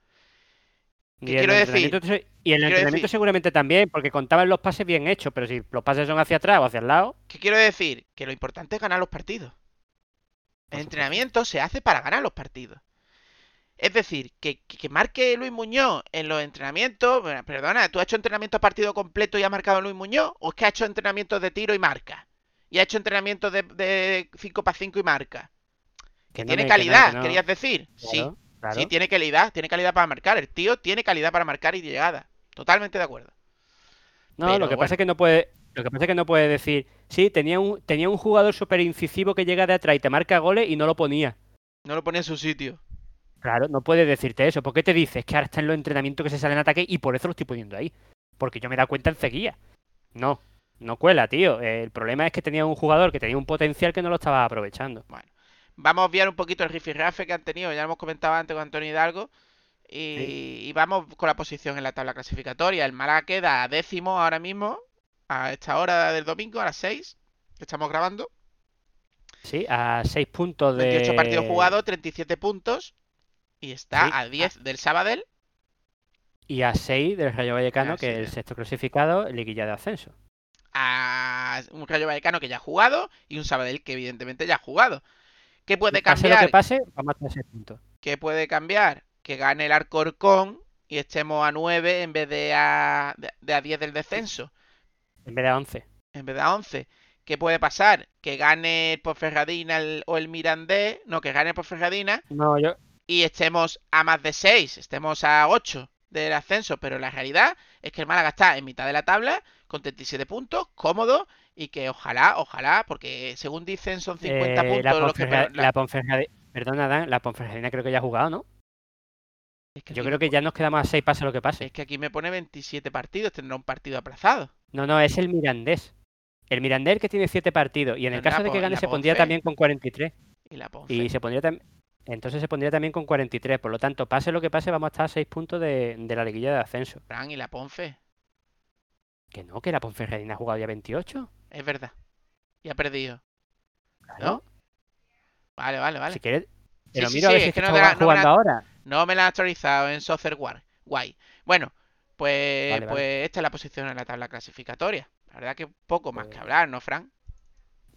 ¿Qué Y el quiero decir? Y el entrenamiento decir- seguramente también, porque contaban los pases bien hechos, pero si los pases son hacia atrás o hacia el lado, ¿Qué quiero decir? Que lo importante es ganar los partidos. El entrenamiento se hace para ganar los partidos. Es decir, que, que, que marque Luis Muñoz en los entrenamientos. bueno, Perdona, ¿tú has hecho entrenamiento a partido completo y ha marcado Luis Muñoz? ¿O es que ha hecho entrenamientos de tiro y marca? ¿Y ha hecho entrenamientos de, de 5 para 5 y marca? que Que no tiene calidad, que no- querías decir. Sí, Claro, sí, tiene calidad, tiene calidad para marcar. El tío tiene calidad para marcar y llegada. Totalmente de acuerdo. No, Pero lo que bueno. pasa es que no puede, lo que pasa es que no puede decir, sí, tenía un, tenía un jugador súper incisivo que llega de atrás y te marca goles y no lo ponía. No lo pone en su sitio. Claro, no puede decirte eso. ¿Por qué te dices que ahora está en los entrenamientos que se sale en ataque y por eso lo estoy poniendo ahí? Porque yo me he dado cuenta enseguida. No, no cuela, tío. El problema es que tenía un jugador que tenía un potencial que no lo estaba aprovechando. Bueno, vamos a obviar un poquito el rifirrafe que han tenido, ya lo hemos comentado antes con Antonio Hidalgo. Y, y vamos con la posición en la tabla clasificatoria. El Málaga queda décimo ahora mismo, a esta hora del domingo, a las 6, que estamos grabando. Sí, a 6 puntos de. 28 partidos jugados, 37 puntos. Y está Sí, a 10 del Sabadell. Y a 6 del Rayo Vallecano, Ah, que es el sexto clasificado, liguilla de ascenso. A un Rayo Vallecano que ya ha jugado. Y un Sabadell que evidentemente ya ha jugado. ¿Qué puede Pase lo cambiar? que pase, vamos a tener 6 puntos. ¿Qué puede cambiar? Que gane el Alcorcón y estemos a 9 en vez de a, de, a 10 del descenso. En vez de a 11. En vez de a 11. ¿Qué puede pasar? Que gane el Ponferradina el- o el Mirandés. No, que gane el Ponferradina No, yo. y estemos a más de 6, estemos a 8 del ascenso, pero la realidad es que el Málaga está en mitad de la tabla con 37 puntos, cómodo, y que ojalá, ojalá, porque según dicen son 50 eh, puntos la, los que... La- la Ponferradi- Perdona, Dan, la Ponferradina creo que ya ha jugado, ¿no? es que Yo creo que ya nos quedamos a 6 pase lo que pase. Es que aquí me pone 27 partidos, tendrá un partido aplazado. No, no, es el Mirandés. El Mirandés que tiene 7 partidos. Y en el caso de que gane se pondría también con 43. Y la Ponfe. Y se pondría también. Entonces se pondría también con 43. Por lo tanto, pase lo que pase, vamos a estar a 6 puntos de, de la liguilla de ascenso. Fran, y la Ponfe. Que no, que la Ponferradina ha jugado ya 28. Es verdad. Y ha perdido. ¿No? Vale, vale, vale. Si quieres, Sí, sí, miro a ver es si que está no te la- no jugando la- ahora. No me la han actualizado en Software War. Guay. Bueno, pues, Vale, vale. pues esta es la posición en la tabla clasificatoria. La verdad que poco más que Pues- hablar, ¿no, Fran?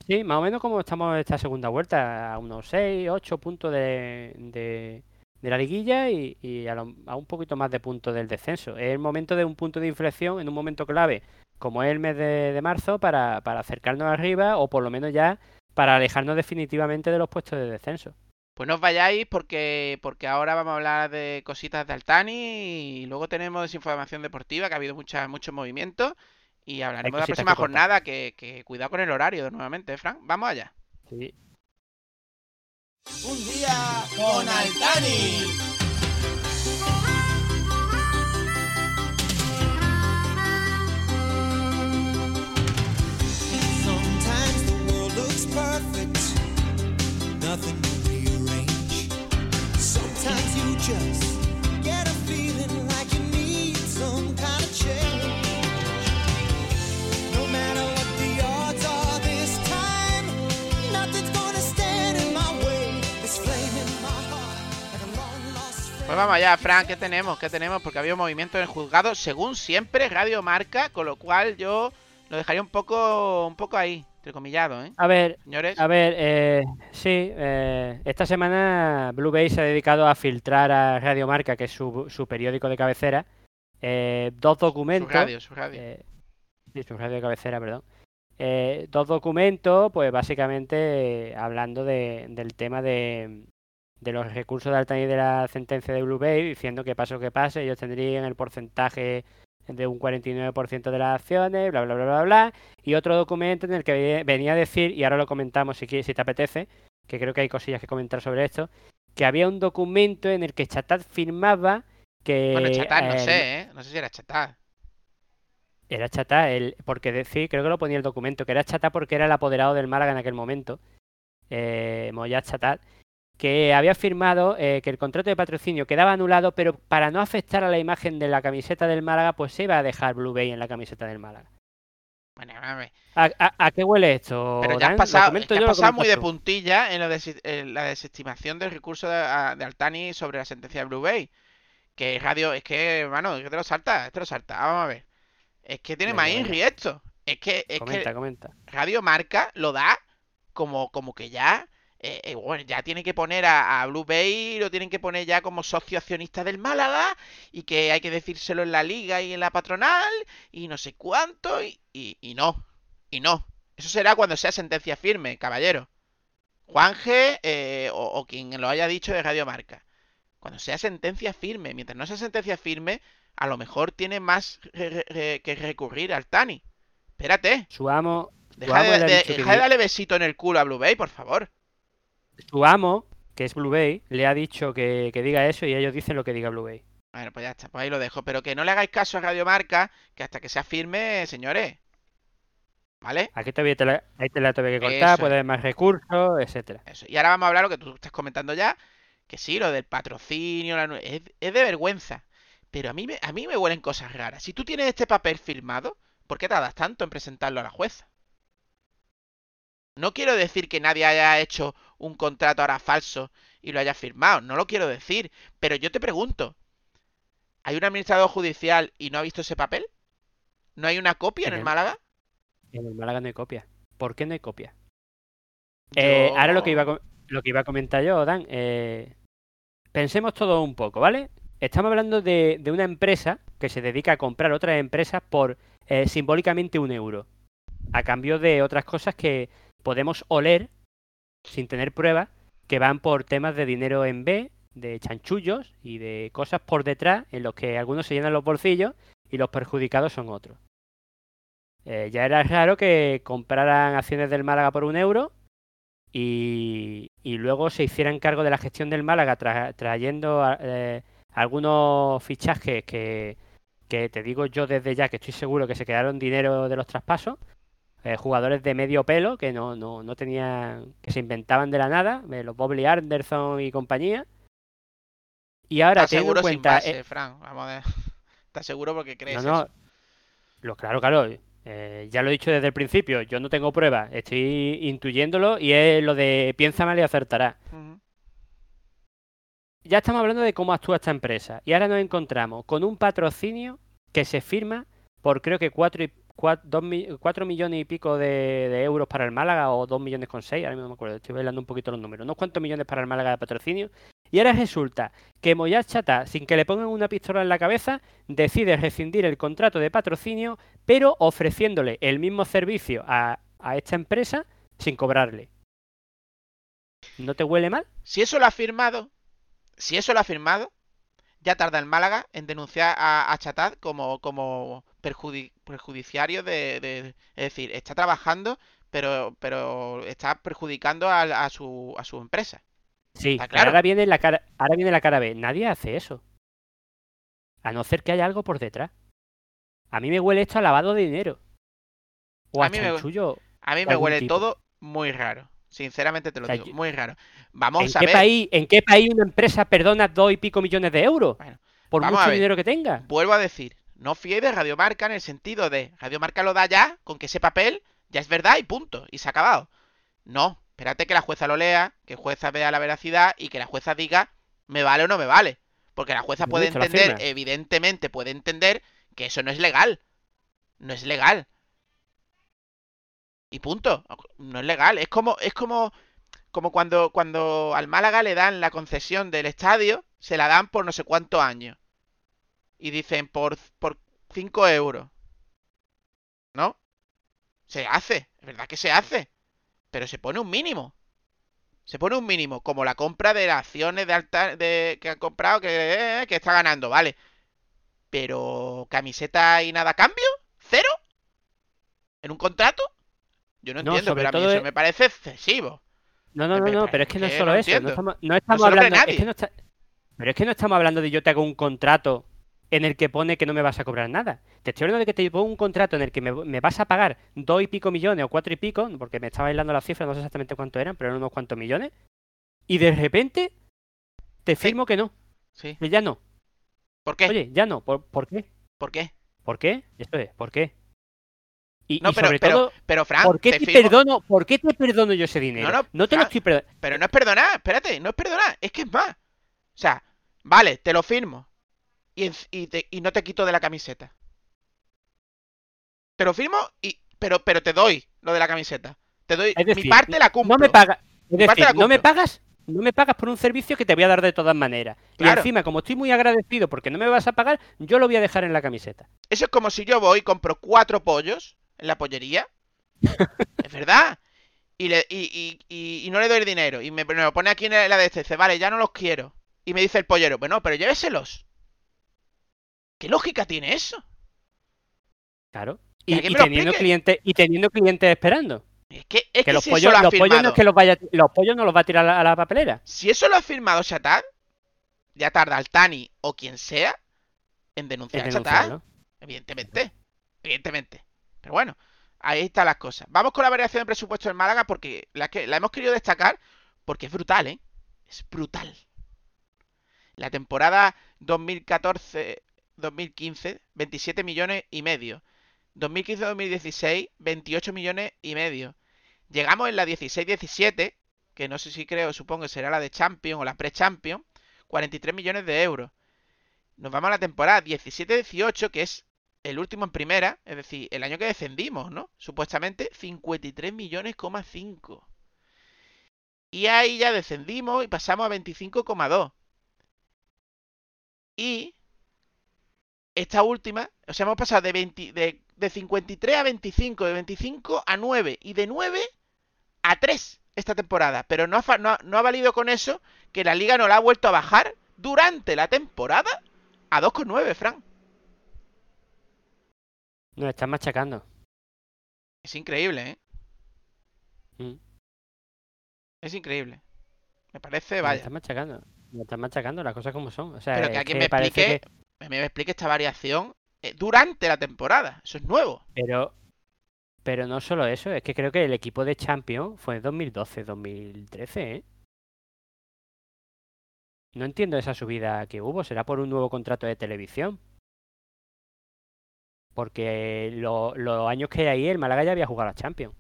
Sí, más o menos como estamos en esta segunda vuelta, a unos 6, 8 puntos de, de, de la liguilla y, y a, lo- a un poquito más de puntos del descenso. Es el momento de un punto de inflexión en un momento clave, como es el mes de, de marzo, para, para acercarnos arriba o por lo menos ya para alejarnos definitivamente de los puestos de descenso. Pues no os vayáis porque, porque ahora vamos a hablar de cositas de Altani y luego tenemos desinformación deportiva, que ha habido mucha, muchos movimientos. Y hablaremos de la próxima que jornada, que, que cuidado con el horario nuevamente, ¿eh, Fran. Vamos allá. Sí. Un día con Altani. Pues vamos allá, Fran, ¿qué tenemos? ¿Qué tenemos? Porque había movimiento en el juzgado, según siempre, Radio Marca, con lo cual yo lo dejaría un poco, un poco ahí, entrecomillado, ¿eh? A ver, Señores, A ver, eh, sí, eh, esta semana Blue Bay se ha dedicado a filtrar a Radio Marca, que es su, su periódico de cabecera, eh, dos su documentos. radio, su radio. eh, sí, su radio de cabecera, perdón. Eh, dos documentos, pues básicamente eh, hablando de- del tema de, de los recursos de Altani de la sentencia de Blue Bay, diciendo que pase lo que pase, ellos tendrían el porcentaje de un 49% de las acciones, bla, bla, bla, bla, bla. Y otro documento en el que ve- venía a decir, y ahora lo comentamos si, quieres, si te apetece, que creo que hay cosillas que comentar sobre esto, que había un documento en el que Chatat firmaba que... bueno, no eh, sé, ¿eh? No sé si era Chatar. era Chata, el, porque decir, creo que lo ponía el documento, que era Chata porque era el apoderado del Málaga en aquel momento, eh, Moyad Chatat, que había firmado eh, que el contrato de patrocinio quedaba anulado, pero para no afectar a la imagen de la camiseta del Málaga, pues se iba a dejar Blue Bay en la camiseta del Málaga. Bueno, a ver. ¿A, a- a qué huele esto? Pero ya has pasado, has pasado muy de puntilla en, lo de, en la desestimación del recurso de, Altani sobre la sentencia de Blue Bay. Que radio, es que, hermano, es que te lo salta, te lo salta. Vamos a ver. Es que tiene más. Inri esto. Es que, es Comenta, que comenta. Radio Marca lo da como, como que ya. Eh, eh, bueno, ya tiene que poner a, a Blue Bay, lo tienen que poner ya como socio accionista del Málaga, y que hay que decírselo en la liga y en la patronal, y no sé cuánto, y, y, y no, y no. Eso será cuando sea sentencia firme, caballero. Juanje eh, o, o quien lo haya dicho de Radio Marca. Cuando sea sentencia firme, mientras no sea sentencia firme, a lo mejor tiene más re- re- re- que recurrir al Tani. Espérate. Su amo, Deja de, amo que deja de darle besito en el culo a Blue Bay, por favor. Su amo, que es Blue Bay, le ha dicho que, que diga eso y ellos dicen lo que diga Blue Bay. Bueno, pues ya está, pues ahí lo dejo. Pero que no le hagáis caso a Radio Marca, que hasta que sea firme, señores. ¿Vale? Aquí todavía te la, ahí te la tuve que cortar, Eso puede haber más recursos, etcétera. Eso. Y ahora vamos a hablar lo que tú estás comentando ya. Que sí, lo del patrocinio, la es, es de vergüenza. Pero a mí, me, a mí me huelen cosas raras. Si tú tienes este papel firmado, ¿por qué tardas tanto en presentarlo a la jueza? No quiero decir que nadie haya hecho un contrato ahora falso y lo haya firmado, no lo quiero decir, pero yo te pregunto, ¿hay un administrador judicial y no ha visto ese papel? ¿No hay una copia en el En el- Málaga? En el Málaga no hay copia. ¿Por qué no hay copia? Eh, ahora lo que iba a, lo que iba a comentar yo, Dan, eh, pensemos todo un poco, ¿vale? Estamos hablando de, de una empresa que se dedica a comprar otras empresas por eh, simbólicamente un euro, a cambio de otras cosas que podemos oler sin tener pruebas, que van por temas de dinero en B, de chanchullos y de cosas por detrás en los que algunos se llenan los bolsillos y los perjudicados son otros. Eh, ya era raro que compraran acciones del Málaga por un euro y, luego se hicieran cargo de la gestión del Málaga tra- trayendo eh, algunos fichajes que, que te digo yo desde ya que estoy seguro que se quedaron dinero de los traspasos. Eh, jugadores de medio pelo que no, no, no tenían, que se inventaban de la nada, eh, los Bobby Anderson y compañía. Y ahora ¿Estás seguro en sin base, eh, Fran? Vamos a ver. ¿Estás seguro porque crees no, no. eso? Lo, claro, claro. eh, ya lo he dicho desde el principio. Yo no tengo pruebas. Estoy intuyéndolo y es lo de piensa mal y acertará. Ya estamos hablando de cómo actúa esta empresa. Y ahora nos encontramos con un patrocinio que se firma por creo que 4 y, 4, millones y pico de, de euros para el Málaga o 2 millones con 6, ahora mismo no me acuerdo, estoy bailando un poquito los números, unos cuantos millones para el Málaga de patrocinio. Y ahora resulta que Moyar Chata, sin que le pongan una pistola en la cabeza, decide rescindir el contrato de patrocinio, pero ofreciéndole el mismo servicio a, a esta empresa sin cobrarle. ¿No te huele mal? Si eso lo ha firmado, si eso lo ha firmado, ya tarda el Málaga en denunciar a, a Chatat como, como perjudi- perjudiciario de, de- Es decir, está trabajando, pero, pero está perjudicando a, a su, a su empresa. Sí, claro. ahora viene la cara, ahora viene la cara B. Nadie hace eso. A no ser que haya algo por detrás. A mí me huele esto a lavado de dinero. O A a, mí me-. A mí me huele tipo. todo muy raro. Sinceramente te lo O sea, digo, yo- muy raro. ¿En Vamos a qué, ver. país, ¿En qué país una empresa perdona dos y pico millones de euros? Bueno, por mucho dinero que tenga. Vuelvo a decir, no fiéis de Radiomarca en el sentido de Radiomarca lo da ya, con que ese papel ya es verdad y punto, y se ha acabado. No, espérate que la jueza lo lea, que la jueza vea la veracidad y que la jueza diga me vale o no me vale. Porque la jueza puede entender, evidentemente puede entender que eso no es legal. No es legal. Y punto. No es legal. Es como, es como, como cuando, cuando al Málaga le dan la concesión del estadio, se la dan por no sé cuántos años. Y dicen por, por 5 euros. ¿No? Se hace, es verdad que se hace. Pero se pone un mínimo. Se pone un mínimo, como la compra de las acciones de alta de, que han comprado, que, eh, que está ganando, vale. Pero camiseta y nada a cambio, cero. ¿En un contrato? Yo no No, entiendo, sobre pero a mí eso es- me parece excesivo. No, no, no, no, pero es que no es solo no eso. entiendo. No estamos, no hablando. Es que no está- pero es que no estamos hablando de yo te hago un contrato en el que pone que no me vas a cobrar nada. Te estoy hablando de que te pongo un contrato en el que me, me vas a pagar dos y pico millones o cuatro y pico, porque me estaba bailando las cifras, no sé exactamente cuánto eran, pero eran unos cuantos millones. Y de repente te firmo que no, Sí. que ya no. ¿Por qué? Oye, ya no. ¿Por, por qué? ¿Por qué? ¿Por qué? Esto es, ¿por qué? Y, No, y pero, sobre pero, todo, pero Fran, ¿por qué te perdono, ¿por qué te perdono yo ese dinero? No, no, te lo estoy perdonando. Pero no es perdonar, espérate, no es perdonar, es que es más. O sea, vale, te lo firmo. Y, y, te- y no te quito de la camiseta. Te lo firmo y. Pero, pero te doy lo de la camiseta. Te doy. Decir, mi parte la cumplo. No me pagas. No me pagas, no me pagas por un servicio que te voy a dar de todas maneras. Y encima, como estoy muy agradecido porque no me vas a pagar, yo lo voy a dejar en la camiseta. Eso es como si yo voy y compro cuatro pollos en la pollería. es verdad. Y, le, y, y, y- y no le doy el dinero. Y me, me lo pone aquí en la de este. Dice, vale, ya no los quiero. Y me dice el pollero, bueno, pero lléveselos. ¿Qué lógica tiene eso? Claro. Y, teniendo clientes, y teniendo clientes esperando. Es que, es Que, que los si pollos, eso lo los pollos no es que los vaya, los pollos no los va a tirar a la, a la papelera. si eso lo ha firmado Chatat, ya tarda al Tani o quien sea en denunciar a Chatat. ¿no? Evidentemente. Evidentemente. Pero bueno, ahí están las cosas. Vamos con la variación de presupuesto del Málaga porque la, que, la hemos querido destacar porque es brutal, ¿eh? Es brutal. La temporada 2014-2015, 27 millones y medio. 2015-2016, 28 millones y medio. Llegamos en la 16-17, que no sé si creo, supongo que será la de Champion o la Pre-Champion, 43 millones de euros. Nos vamos a la temporada 17-18, que es el último en primera, es decir, el año que descendimos, ¿no? Supuestamente 53 millones, 5. Y ahí ya descendimos y pasamos a 25,2. Y esta última, o sea, hemos pasado de, 20 de, de 53 a 25, de 25 a 9 y de 9 a 3 esta temporada. Pero no ha, fa- no ha- no ha valido con eso que la liga no la ha vuelto a bajar durante la temporada a 2,9, Frank. Nos están machacando. Es increíble, ¿eh? Mm. Es increíble. Me parece, Nos vaya. están machacando. Nos están machacando las cosas como son. O sea, Pero que alguien me explique, que- me explique esta variación eh, durante la temporada. Eso es nuevo. Pero, pero no solo eso, es que creo que el equipo de Champions fue en 2012, 2013, ¿eh? No entiendo esa subida que hubo. ¿Será por un nuevo contrato de televisión? Porque lo- los años que hay ahí, el Málaga ya había jugado a la Champions.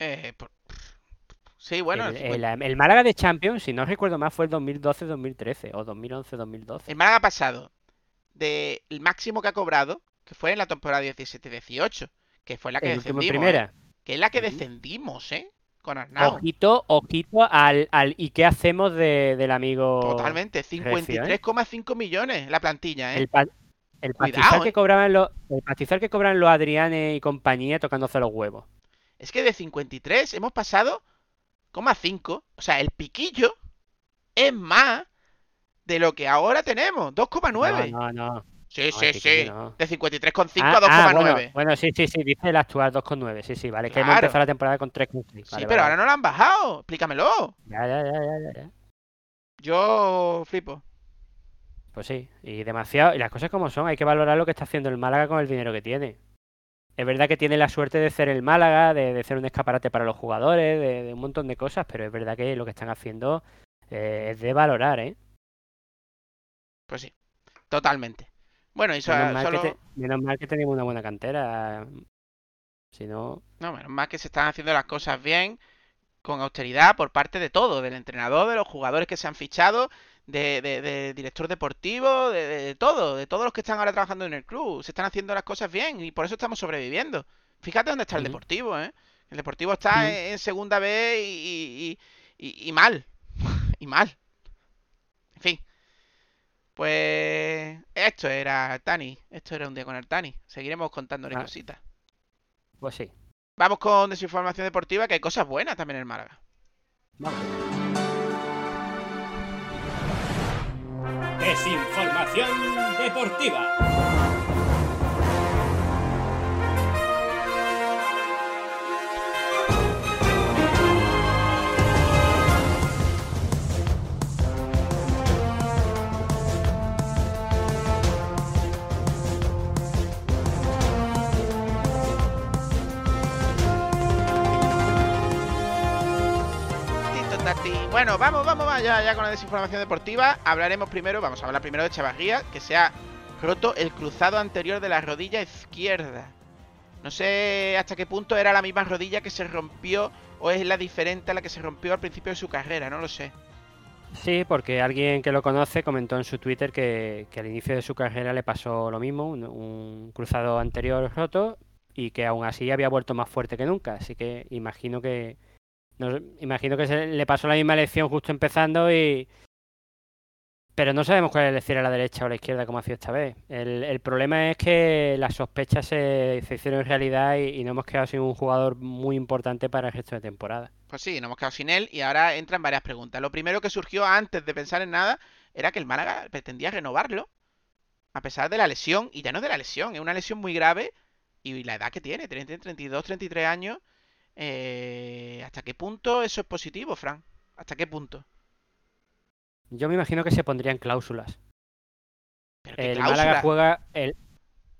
Eh, por- Sí, bueno, el, el 50 el- el Málaga de Champions, si no recuerdo mal, fue el 2012-2013 o 2011-2012. el Málaga ha pasado del máximo que ha cobrado, que fue en la temporada 17-18, que fue la que descendimos, ¿eh? primera. Que es la que descendimos, ¿eh? Con Arnau. Ojito, ojito al, al ¿y qué hacemos de- del amigo? Totalmente, Recio, ¿eh? 53,5 millones la plantilla, ¿eh? El, el Cuidado, pastizal eh. que cobraban los, el pastizal que cobran los Adrianes y compañía tocándose los huevos. Es que de 53 hemos pasado, coma 5. O sea, el piquillo es más de lo que ahora tenemos, 2,9. No, no, no. Sí, no, sí, sí. no. De 53,5 Ah, a 2,9. ah, bueno, bueno, sí, sí, sí, dice el actual 2,9. Sí, sí, vale. Es que hemos Claro. empezado la temporada con 3,6. Sí, Vale, pero vale, ahora no lo han bajado. Explícamelo. Ya, ya, ya, ya, ya. Yo flipo. Pues sí, y demasiado. Y las cosas como son, hay que valorar lo que está haciendo el Málaga con el dinero que tiene. Es verdad que tiene la suerte de ser el Málaga, de, de ser un escaparate para los jugadores, de, de un montón de cosas, pero es verdad que lo que están haciendo eh, es de valorar, ¿eh? Pues sí, totalmente. Bueno, y so- Menos mal, solo... te- menos mal que tenemos una buena cantera. Si no, No, menos mal que se están haciendo las cosas bien, con austeridad por parte de todo, del entrenador, de los jugadores que se han fichado, de, de- de director deportivo, de, de- todo, de todos los que están ahora trabajando en el club. Se están haciendo las cosas bien y por eso estamos sobreviviendo. Fíjate dónde está el deportivo, ¿eh? El deportivo está en, en segunda B y, y- y- y mal. y mal. En fin. Pues esto era Tani. Esto era un día con el Tani. Seguiremos contándole Ah. cositas. pues sí. Vamos con desinformación deportiva, que hay cosas buenas también en Málaga. Vamos. Desinformación deportiva. Bueno, vamos, vamos, vamos ya, ya con la desinformación deportiva. Hablaremos primero, vamos a hablar primero de Chavarría, que se ha roto el cruzado anterior de la rodilla izquierda. No sé hasta qué punto era la misma rodilla que se rompió o es la diferente a la que se rompió al principio de su carrera, no lo sé. Sí, porque alguien que lo conoce comentó en su Twitter que, que al inicio de su carrera le pasó lo mismo, un, un cruzado anterior roto y que aún así había vuelto más fuerte que nunca. Así que imagino que no- imagino que se le pasó la misma lección justo empezando y pero no sabemos cuál es el decir a la derecha o a la izquierda como ha sido esta vez. El, problema es que las sospechas se, hicieron realidad y, no hemos quedado sin un jugador muy importante para el resto de temporada. Pues sí, nos hemos quedado sin él y ahora entran varias preguntas. Lo primero que surgió antes de pensar en nada era que el Málaga pretendía renovarlo a pesar de la lesión, y ya no es de la lesión, es una lesión muy grave y la edad que tiene, 30, 32, 33 años. Eh, ¿Hasta qué punto eso es positivo, Fran? ¿Hasta qué punto? Yo me imagino que se pondrían cláusulas. ¿Pero qué El cláusula? Málaga juega el-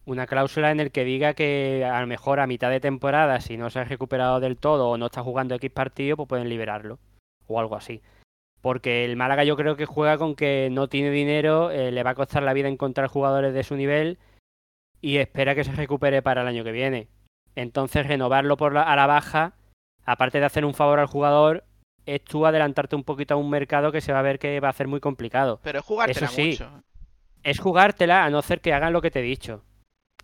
una cláusula en el que diga que a lo mejor a mitad de temporada, si no se ha recuperado del todo o no está jugando X partido, pues pueden liberarlo. O algo así. Porque el Málaga yo creo que juega con que no tiene dinero, eh, le va a costar la vida encontrar jugadores de su nivel y espera que se recupere para el año que viene. Entonces, renovarlo por la- a la baja, aparte de hacer un favor al jugador, es tú adelantarte un poquito a un mercado que se va a ver que va a ser muy complicado. Pero es jugártela Eso sí. mucho. Es jugártela a no ser que hagan lo que te he dicho.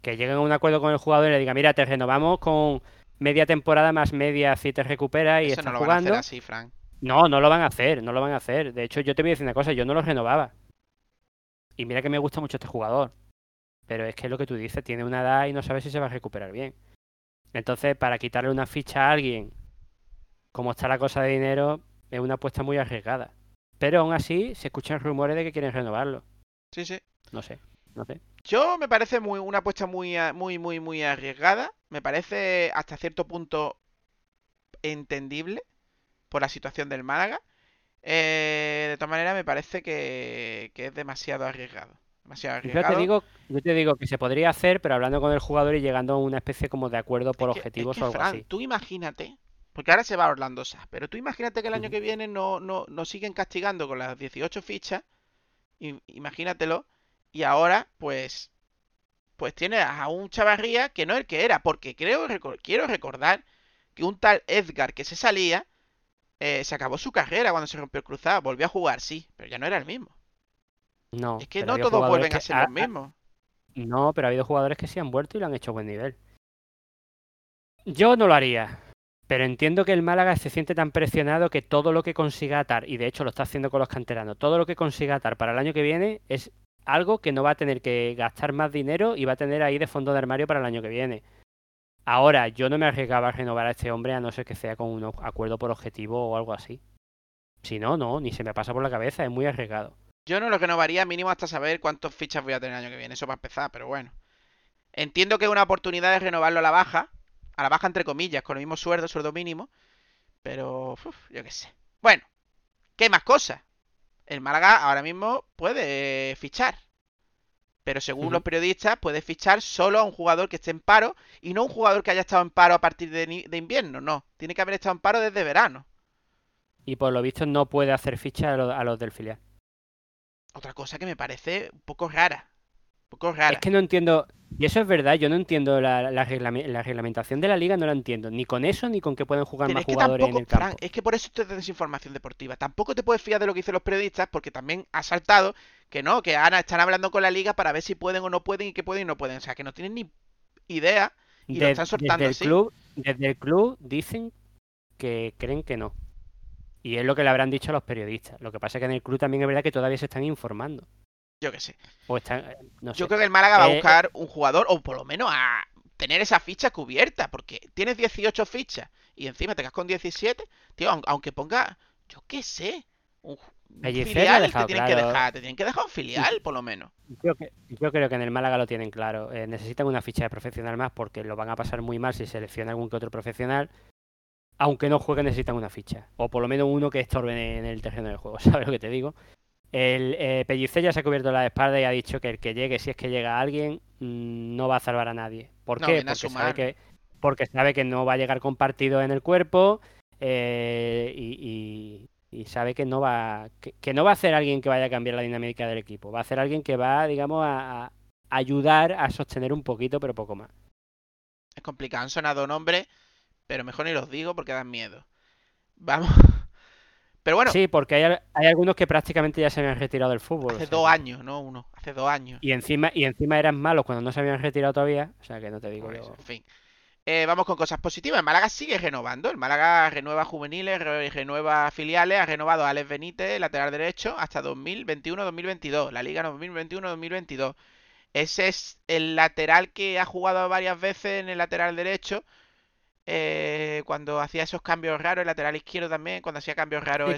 Que lleguen a un acuerdo con el jugador y le digan, mira, te renovamos con media temporada más media si te recuperas y Eso estás no lo van a jugando. hacer así, Frank. No, no lo van a hacer, no lo van a hacer. De hecho, yo te voy a decir una cosa, yo no lo renovaba. Y mira que me gusta mucho este jugador. Pero es que es lo que tú dices, tiene una edad y no sabes si se va a recuperar bien. Entonces, para quitarle una ficha a alguien, como está la cosa de dinero, es una apuesta muy arriesgada. Pero aún así, se escuchan rumores de que quieren renovarlo. Sí, sí. No sé, no sé. Yo me parece muy una apuesta muy, muy, muy, muy arriesgada. Me parece hasta cierto punto entendible por la situación del Málaga. Eh, de todas maneras, me parece que, que es demasiado arriesgado. Demasiado Yo te digo, yo te digo que se podría hacer, pero hablando con el jugador y llegando a una especie como de acuerdo por Es que- es objetivos que, o algo Fran, así. tú imagínate, porque ahora se va Orlando Sass, pero tú imagínate que el año que viene no, no, nos siguen castigando con las 18 fichas, imagínatelo, y ahora pues pues tienes a un Chavarría que no es el que era, porque creo quiero recordar que un tal Edgar que se salía eh, se acabó su carrera cuando se rompió el cruzado, volvió a jugar, sí, pero ya no era el mismo. No, Es que no todos vuelven a ser los mismos. No, pero ha habido jugadores que se han vuelto y lo han hecho a buen nivel. Yo no lo haría, pero entiendo que el Málaga se siente tan presionado que todo lo que consiga atar, y de hecho lo está haciendo con los canteranos, todo lo que consiga atar para el año que viene es algo que no va a tener que gastar más dinero y va a tener ahí de fondo de armario para el año que viene. Ahora, yo no me arriesgaba a renovar a este hombre a no ser que sea con un acuerdo por objetivo o algo así. Si no, no, ni se me pasa por la cabeza, es muy arriesgado. Yo no lo renovaría mínimo hasta saber cuántas fichas voy a tener el año que viene. Eso para empezar, pero bueno. Entiendo que es una oportunidad de renovarlo a la baja. A la baja entre comillas, con el mismo sueldo, sueldo mínimo. Pero, uf, yo qué sé. Bueno, ¿qué más cosas? El Málaga ahora mismo puede fichar. Pero según los periodistas, puede fichar solo a un jugador que esté en paro y no un jugador que haya estado en paro a partir de, de invierno. No, tiene que haber estado en paro desde verano. Y por lo visto no puede hacer ficha a, a los del filial. Otra cosa que me parece un poco rara. Un poco rara. Es que no entiendo, y eso es verdad, yo no entiendo la, la, reglame- la reglamentación de la liga, no la entiendo, ni con eso ni con que pueden jugar Pero más es que jugadores en tampoco, el campo. Es que por eso esto es desinformación deportiva. Tampoco te puedes fiar de lo que dicen los periodistas, porque también ha saltado que no, que ahora están hablando con la liga para ver si pueden o no pueden y qué pueden y no pueden. O sea, que no tienen ni idea y lo están soltando desde el así. club, desde el club dicen que creen que no. Y es lo que le habrán dicho a los periodistas. Lo que pasa es que en el club también es verdad que todavía se están informando. Yo qué sé. O están, eh, Yo creo que el Málaga va a Eh, buscar un jugador, o por lo menos a tener esa ficha cubierta, porque tienes 18 fichas y encima te quedas con 17. Tío, aun- aunque ponga, yo qué sé, un, un filial te tienen que dejar, te tienen que dejar un filial, por lo menos. Yo creo que en el Málaga lo tienen claro. Eh, necesitan una ficha de profesional más porque lo van a pasar muy mal si selecciona algún que otro profesional. Aunque no juegue, necesitan una ficha. O por lo menos uno que estorbe en el terreno del juego. ¿Sabes lo que te digo? El eh, Pellicer ya se ha cubierto la espalda y ha dicho que el que llegue, si es que llega alguien, mm, no va a salvar a nadie. ¿Por No, qué? Porque sabe que, porque sabe que no va a llegar con partido en el cuerpo eh, y, y- y sabe que no va que, que no va a ser alguien que vaya a cambiar la dinámica del equipo. Va a ser alguien que va, digamos, a, a ayudar a sostener un poquito, pero poco más. Es complicado, han sonado nombres, pero mejor ni los digo porque dan miedo. Vamos. Pero bueno, Sí, porque hay, hay algunos que prácticamente ya se habían retirado del fútbol. o hace sea dos años, no uno, hace dos años. Y encima, y encima eran malos cuando no se habían retirado todavía. O sea que no te digo eso, en fin. Eh, vamos con cosas positivas. El Málaga sigue renovando. El Málaga renueva juveniles, re- renueva filiales. Ha renovado a Alex Benítez, lateral derecho, hasta 2021-2022. La Liga 2021-2022. Ese es el lateral que ha jugado varias veces en el lateral derecho. Eh, cuando hacía esos cambios raros, el lateral izquierdo también, cuando hacía cambios raros. Sí,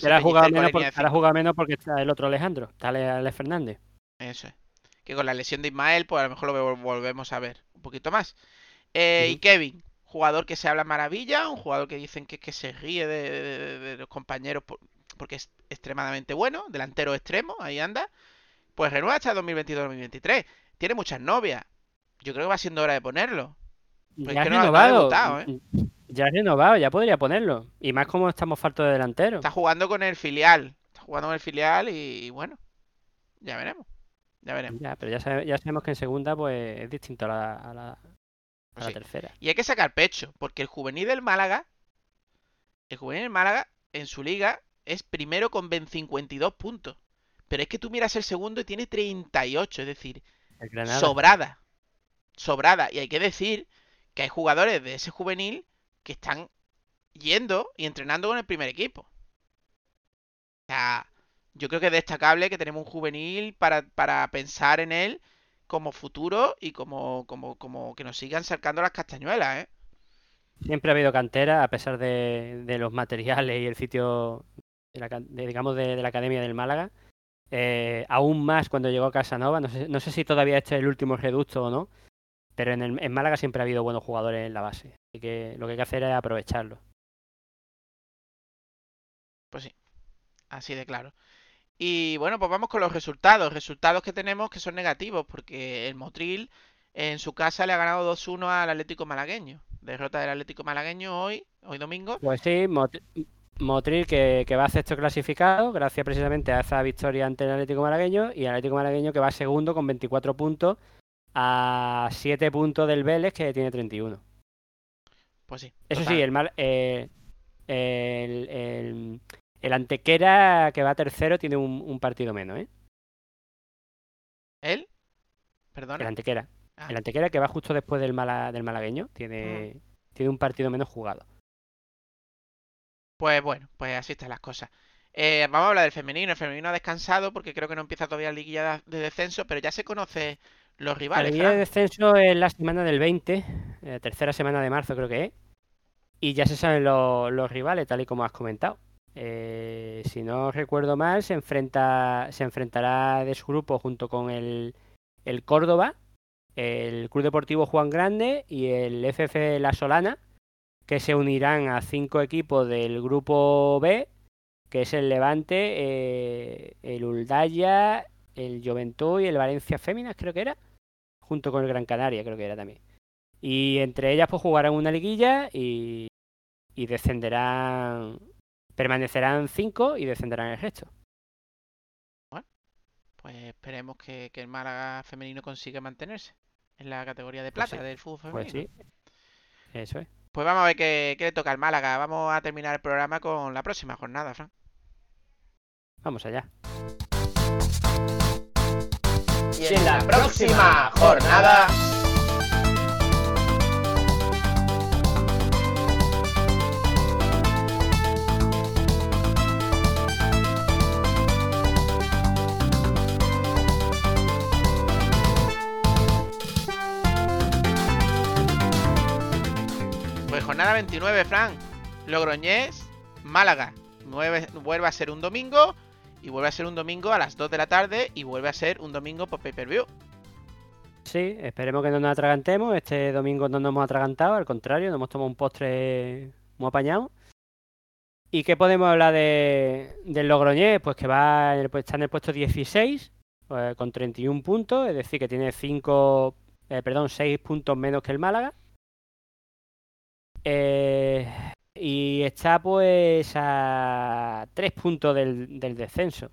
menos ahora cinco. jugado menos porque está el otro Alejandro. Está Ale- Alex Fernández. Eso es. Que con la lesión de Ismael, pues a lo mejor lo vol- volvemos a ver un poquito más. Eh, Y. Kevin, jugador que se habla maravilla, un jugador que dicen que, que se ríe de, de- de- de los compañeros por- porque es extremadamente bueno, delantero extremo, ahí anda. Pues renueva hasta 2022-2023. Tiene muchas novias. Yo creo que va siendo hora de ponerlo. Pues ya que ha no ha- no ha renovado. ¿eh? Ya ha renovado, ya podría ponerlo. Y más como estamos faltos de delantero. Está jugando con el filial. Está jugando con el filial y, y bueno, ya veremos. Ya veremos. Ya, pero ya, sabe- ya sabemos que en segunda pues es distinto a la, a la- a Pues la sí. tercera. Y hay que sacar pecho, porque el juvenil del Málaga, el juvenil del Málaga, en su liga, es primero con 52 puntos. Pero es que tú miras el segundo y tiene 38, es decir, sobrada. Sobrada. Y hay que decir que hay jugadores de ese juvenil que están yendo y entrenando con el primer equipo. O sea, yo creo que es destacable que tenemos un juvenil para, para pensar en él como futuro y como, como, como que nos sigan sacando las castañuelas, ¿eh? Siempre ha habido cantera, a pesar de, de los materiales y el sitio, de la digamos, de, la Academia del Málaga. Eh, aún más cuando llegó Casanova. No sé, no sé si todavía este es el último reducto o no. Pero en, el, en Málaga siempre ha habido buenos jugadores en la base. Así que lo que hay que hacer es aprovecharlo. Pues sí, así de claro. Y bueno, pues vamos con los resultados. Resultados que tenemos que son negativos, porque el Motril en su casa le ha ganado 2-1 al Atlético Malagueño. Derrota del Atlético Malagueño hoy, hoy domingo. Pues sí, Mot- Motril que, que va a sexto clasificado, gracias precisamente a esa victoria ante el Atlético Malagueño, y el Atlético Malagueño que va segundo con 24 puntos, a 7 puntos del Vélez que tiene 31. Pues sí. Eso total. sí, el, mal, eh, el, el- el Antequera que va tercero tiene un, un partido menos, ¿eh? ¿Él? El Perdona. Antequera. Ah. El Antequera que va justo después del, Mala- del malagueño tiene, tiene un partido menos jugado. Pues bueno, pues así están las cosas. Eh, vamos a hablar del femenino. El femenino ha descansado porque creo que no empieza todavía la liguilla de descenso, pero ya se conoce los rivales. Fran. descenso es la semana del 20, eh, tercera semana de marzo creo que es. Y ya se saben los, los rivales, tal y como has comentado. Eh, si no recuerdo mal, se enfrenta, se enfrentará de su grupo junto con el, el Córdoba, el Club Deportivo Juan Grande y el FF La Solana, que se unirán a cinco equipos del grupo B, que es el Levante, eh, el Uldaya, el Juventud y el Valencia Féminas, creo que era junto con el Gran Canaria, creo que era también. Y entre ellas pues jugarán una liguilla y, y descenderán, permanecerán cinco y descenderán el resto. Pues esperemos que, que el Málaga femenino consiga mantenerse en la categoría de Pues plata sí, del fútbol Pues femenino. sí, eso es. Pues vamos a ver qué, qué le toca al Málaga. Vamos a terminar el programa con la próxima jornada, Fran. Vamos allá. Y en la próxima jornada. Pues jornada 29, Fran. Logroñés, Málaga. Nueve- vuelve a ser un domingo. Y vuelve a ser un domingo a las 2 de la tarde. Y vuelve a ser un domingo por pay-per-view. Sí, esperemos que no nos atragantemos. Este domingo no nos hemos atragantado, al contrario, nos hemos tomado un postre muy apañado. ¿Y qué podemos hablar de, del Logroñés? Pues que va en el, está en el puesto 16 pues, con 31 puntos, es decir, que tiene 5, eh, perdón, 6 puntos menos que el Málaga. Eh, y está pues a 3 puntos del, descenso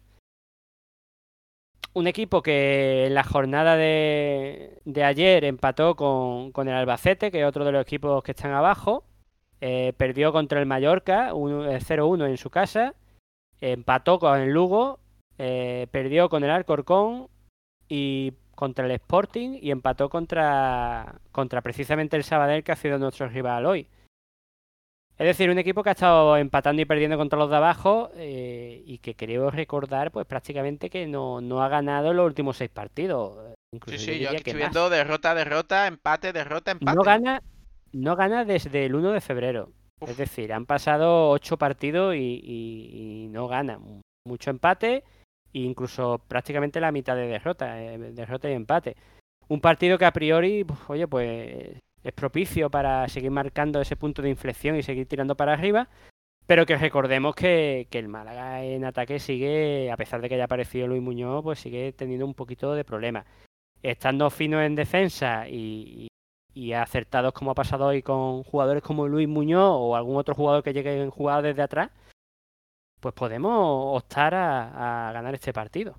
un equipo que en la jornada de, de ayer empató con, el Albacete, que es otro de los equipos que están abajo. Eh, perdió contra el Mallorca, un- eh, 0-1 en su casa. Empató con el Lugo. eh, perdió con el Alcorcón y contra el Sporting. Y empató contra precisamente el Sabadell, que ha sido nuestro rival hoy. Es decir, un equipo que ha estado empatando y perdiendo contra los de abajo eh, y que creo recordar, pues prácticamente que no, no ha ganado los últimos seis partidos. Incluso Sí, yo sí, yo aquí estoy más. viendo derrota, derrota, empate, derrota, empate. No gana, no gana desde el 1 de febrero. Uf. Es decir, han pasado ocho partidos y, y- y no gana. Mucho empate e incluso prácticamente la mitad de derrota, eh, derrota y empate. Un partido que a priori, pues, oye, pues es propicio para seguir marcando ese punto de inflexión y seguir tirando para arriba, pero que recordemos que, que el Málaga en ataque sigue, a pesar de que haya aparecido Luis Muñoz, pues sigue teniendo un poquito de problemas. Estando fino en defensa y, y- acertados como ha pasado hoy con jugadores como Luis Muñoz o algún otro jugador que llegue en jugada desde atrás, pues podemos optar a ganar este partido.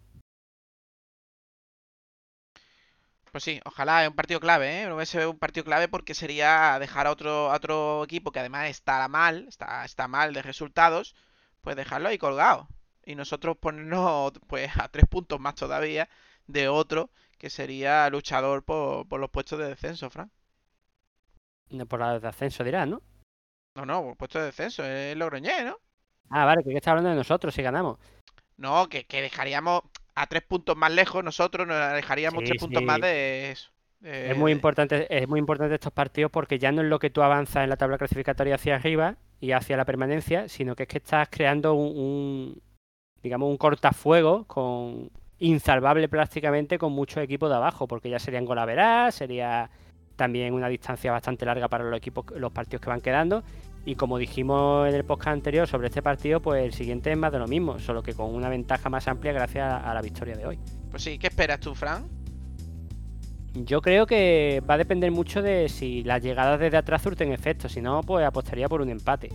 Pues sí, ojalá es un partido clave, ¿eh? Hubiese un partido clave porque sería dejar a otro, a otro equipo que además está mal, está, está mal de resultados, pues dejarlo ahí colgado. Y nosotros ponernos pues a tres puntos más todavía de otro que sería luchador por, por los puestos de descenso, Fran. No, Por la de ascenso dirás, ¿no? No, no, puesto de descenso, es Logroñés, ¿no? Ah, vale, que está hablando de nosotros si ganamos. No, que, que dejaríamos a tres puntos más lejos nosotros, nos alejaríamos Sí, tres puntos más de eso. Es muy de- importante, es muy importante estos partidos porque ya no es lo que tú avanzas en la tabla clasificatoria hacia arriba y hacia la permanencia, sino que es que estás creando un, un, digamos, un cortafuego con insalvable prácticamente con muchos equipos de abajo, porque ya serían golaveras, sería también una distancia bastante larga para los equipos, los partidos que van quedando. Y como dijimos en el podcast anterior sobre este partido, pues el siguiente es más de lo mismo, solo que con una ventaja más amplia gracias a- la victoria de hoy. Pues sí, ¿qué esperas tú, Fran? Yo creo que va a depender mucho de si las llegadas desde atrás surten efecto. Si no, pues apostaría por un empate.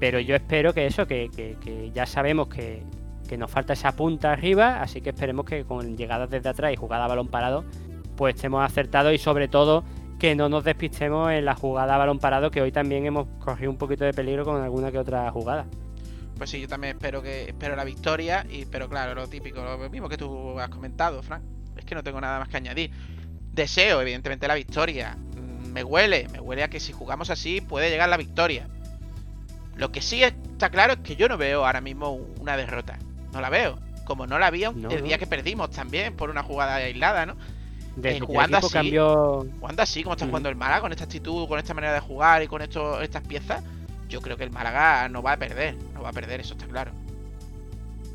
Pero yo espero que eso, que, que- que ya sabemos que, que nos falta esa punta arriba, así que esperemos que con llegadas desde atrás y jugada a balón parado, pues estemos acertados y sobre todo que no nos despistemos en la jugada a balón parado, que hoy también hemos corrido un poquito de peligro con alguna que otra jugada. Pues sí, yo también espero que espero la victoria, y pero claro, lo típico, lo mismo que tú has comentado, Fran. Es que no tengo nada más que añadir. Deseo, evidentemente, la victoria. Mm, Me huele, me huele a que si jugamos así puede llegar la victoria. Lo que sí está claro es que yo no veo ahora mismo una derrota. No la veo. Como no la vi No, el no. día que perdimos también por una jugada aislada, ¿no? El jugando así, cambió Jugando así, como está Ujú. jugando el Málaga, con esta actitud, con esta manera de jugar y con esto, estas piezas, yo creo que el Málaga no va a perder. No va a perder, eso está claro.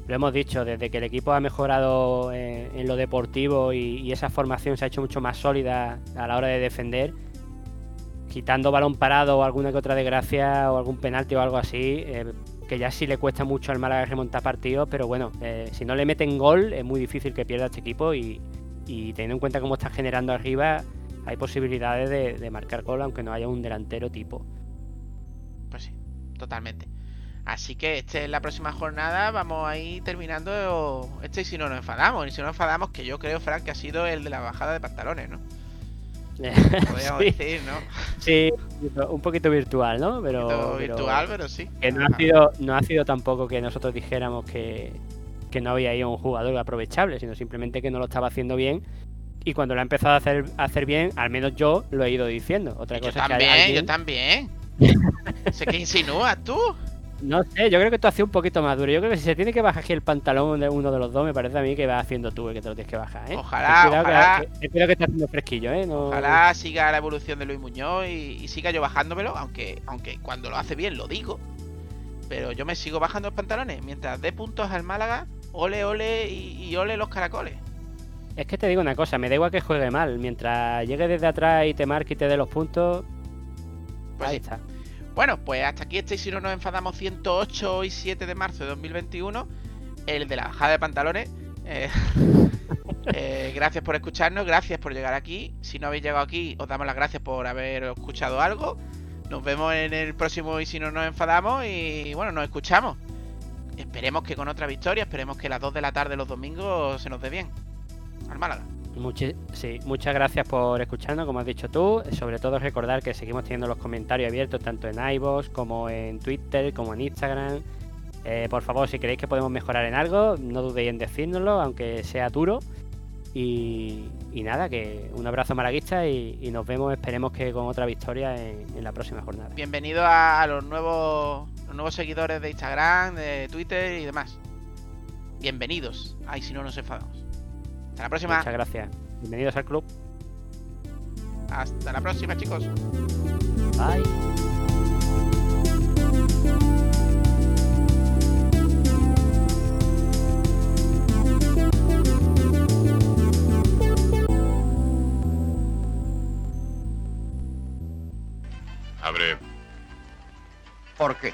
Lo hemos dicho, desde que el equipo ha mejorado eh, en lo deportivo y, y esa formación se ha hecho mucho más sólida a la hora de defender, quitando balón parado o alguna que otra desgracia o algún penalti o algo así, eh, que ya sí le cuesta mucho al Málaga remontar partidos, pero bueno, eh, si no le meten gol es muy difícil que pierda este equipo y, y teniendo en cuenta cómo está generando arriba, hay posibilidades de, de marcar gol aunque no haya un delantero tipo. Pues sí, totalmente. Así que este es la próxima jornada. Vamos a ir terminando este y si no nos enfadamos. Y si no nos enfadamos, que yo creo, Frank, que ha sido el de la bajada de pantalones, ¿no? Podríamos sí, decir, ¿no? sí, un poquito virtual, ¿no? Pero, Un poquito pero- virtual, pero sí. Que no ha sido, no ha sido tampoco que nosotros dijéramos que, que no había ido un jugador aprovechable, sino simplemente que no lo estaba haciendo bien. Y cuando lo ha empezado a hacer, a hacer bien, al menos yo lo he ido diciendo. Otra Yo cosa es que también, alguien- yo también. sé que insinúas tú. No sé, yo creo que tú haces un poquito más duro. Yo creo que si se tiene que bajar aquí el pantalón de uno de los dos, me parece a mí que va haciendo tú el que te lo tienes que bajar, ¿eh? Ojalá, cuidado que- ojalá. Que, espero que esté haciendo fresquillo, ¿eh? No- Ojalá siga la evolución de Luis Muñoz y, y siga yo bajándomelo, aunque, aunque cuando lo hace bien lo digo. Pero yo me sigo bajando los pantalones. Mientras dé puntos al Málaga, ole, ole y, y ole los caracoles. Es que te digo una cosa, me da igual que juegue mal. Mientras llegue desde atrás y te marque y te dé los puntos, Pues ahí sí. está. Bueno, pues hasta aquí este y si no nos enfadamos 108 y 7 de marzo de 2021. El de la bajada de pantalones. Eh, eh, gracias por escucharnos, gracias por llegar aquí. Si no habéis llegado aquí, os damos las gracias por haber escuchado algo. Nos vemos en el próximo y si no nos enfadamos y bueno, nos escuchamos. Esperemos que con otra victoria, esperemos que a las 2 de la tarde los domingos se nos dé bien. Al Málaga. Muchi- sí, muchas gracias por escucharnos, como has dicho tú. Sobre todo recordar que seguimos teniendo los comentarios abiertos tanto en iVoox como en Twitter, como en Instagram. Eh, por favor, si creéis que podemos mejorar en algo, no dudéis en decírnoslo, aunque sea duro. Y, y nada, que un abrazo malaguista y, y nos vemos, esperemos que con otra victoria en, en la próxima jornada. Bienvenido a, a los nuevos los nuevos seguidores de Instagram, de Twitter y demás. Bienvenidos. Ay, si no nos enfadamos. Hasta la próxima. Muchas gracias. Bienvenidos al club. Hasta la próxima, chicos. Bye. Abre. ¿Por qué?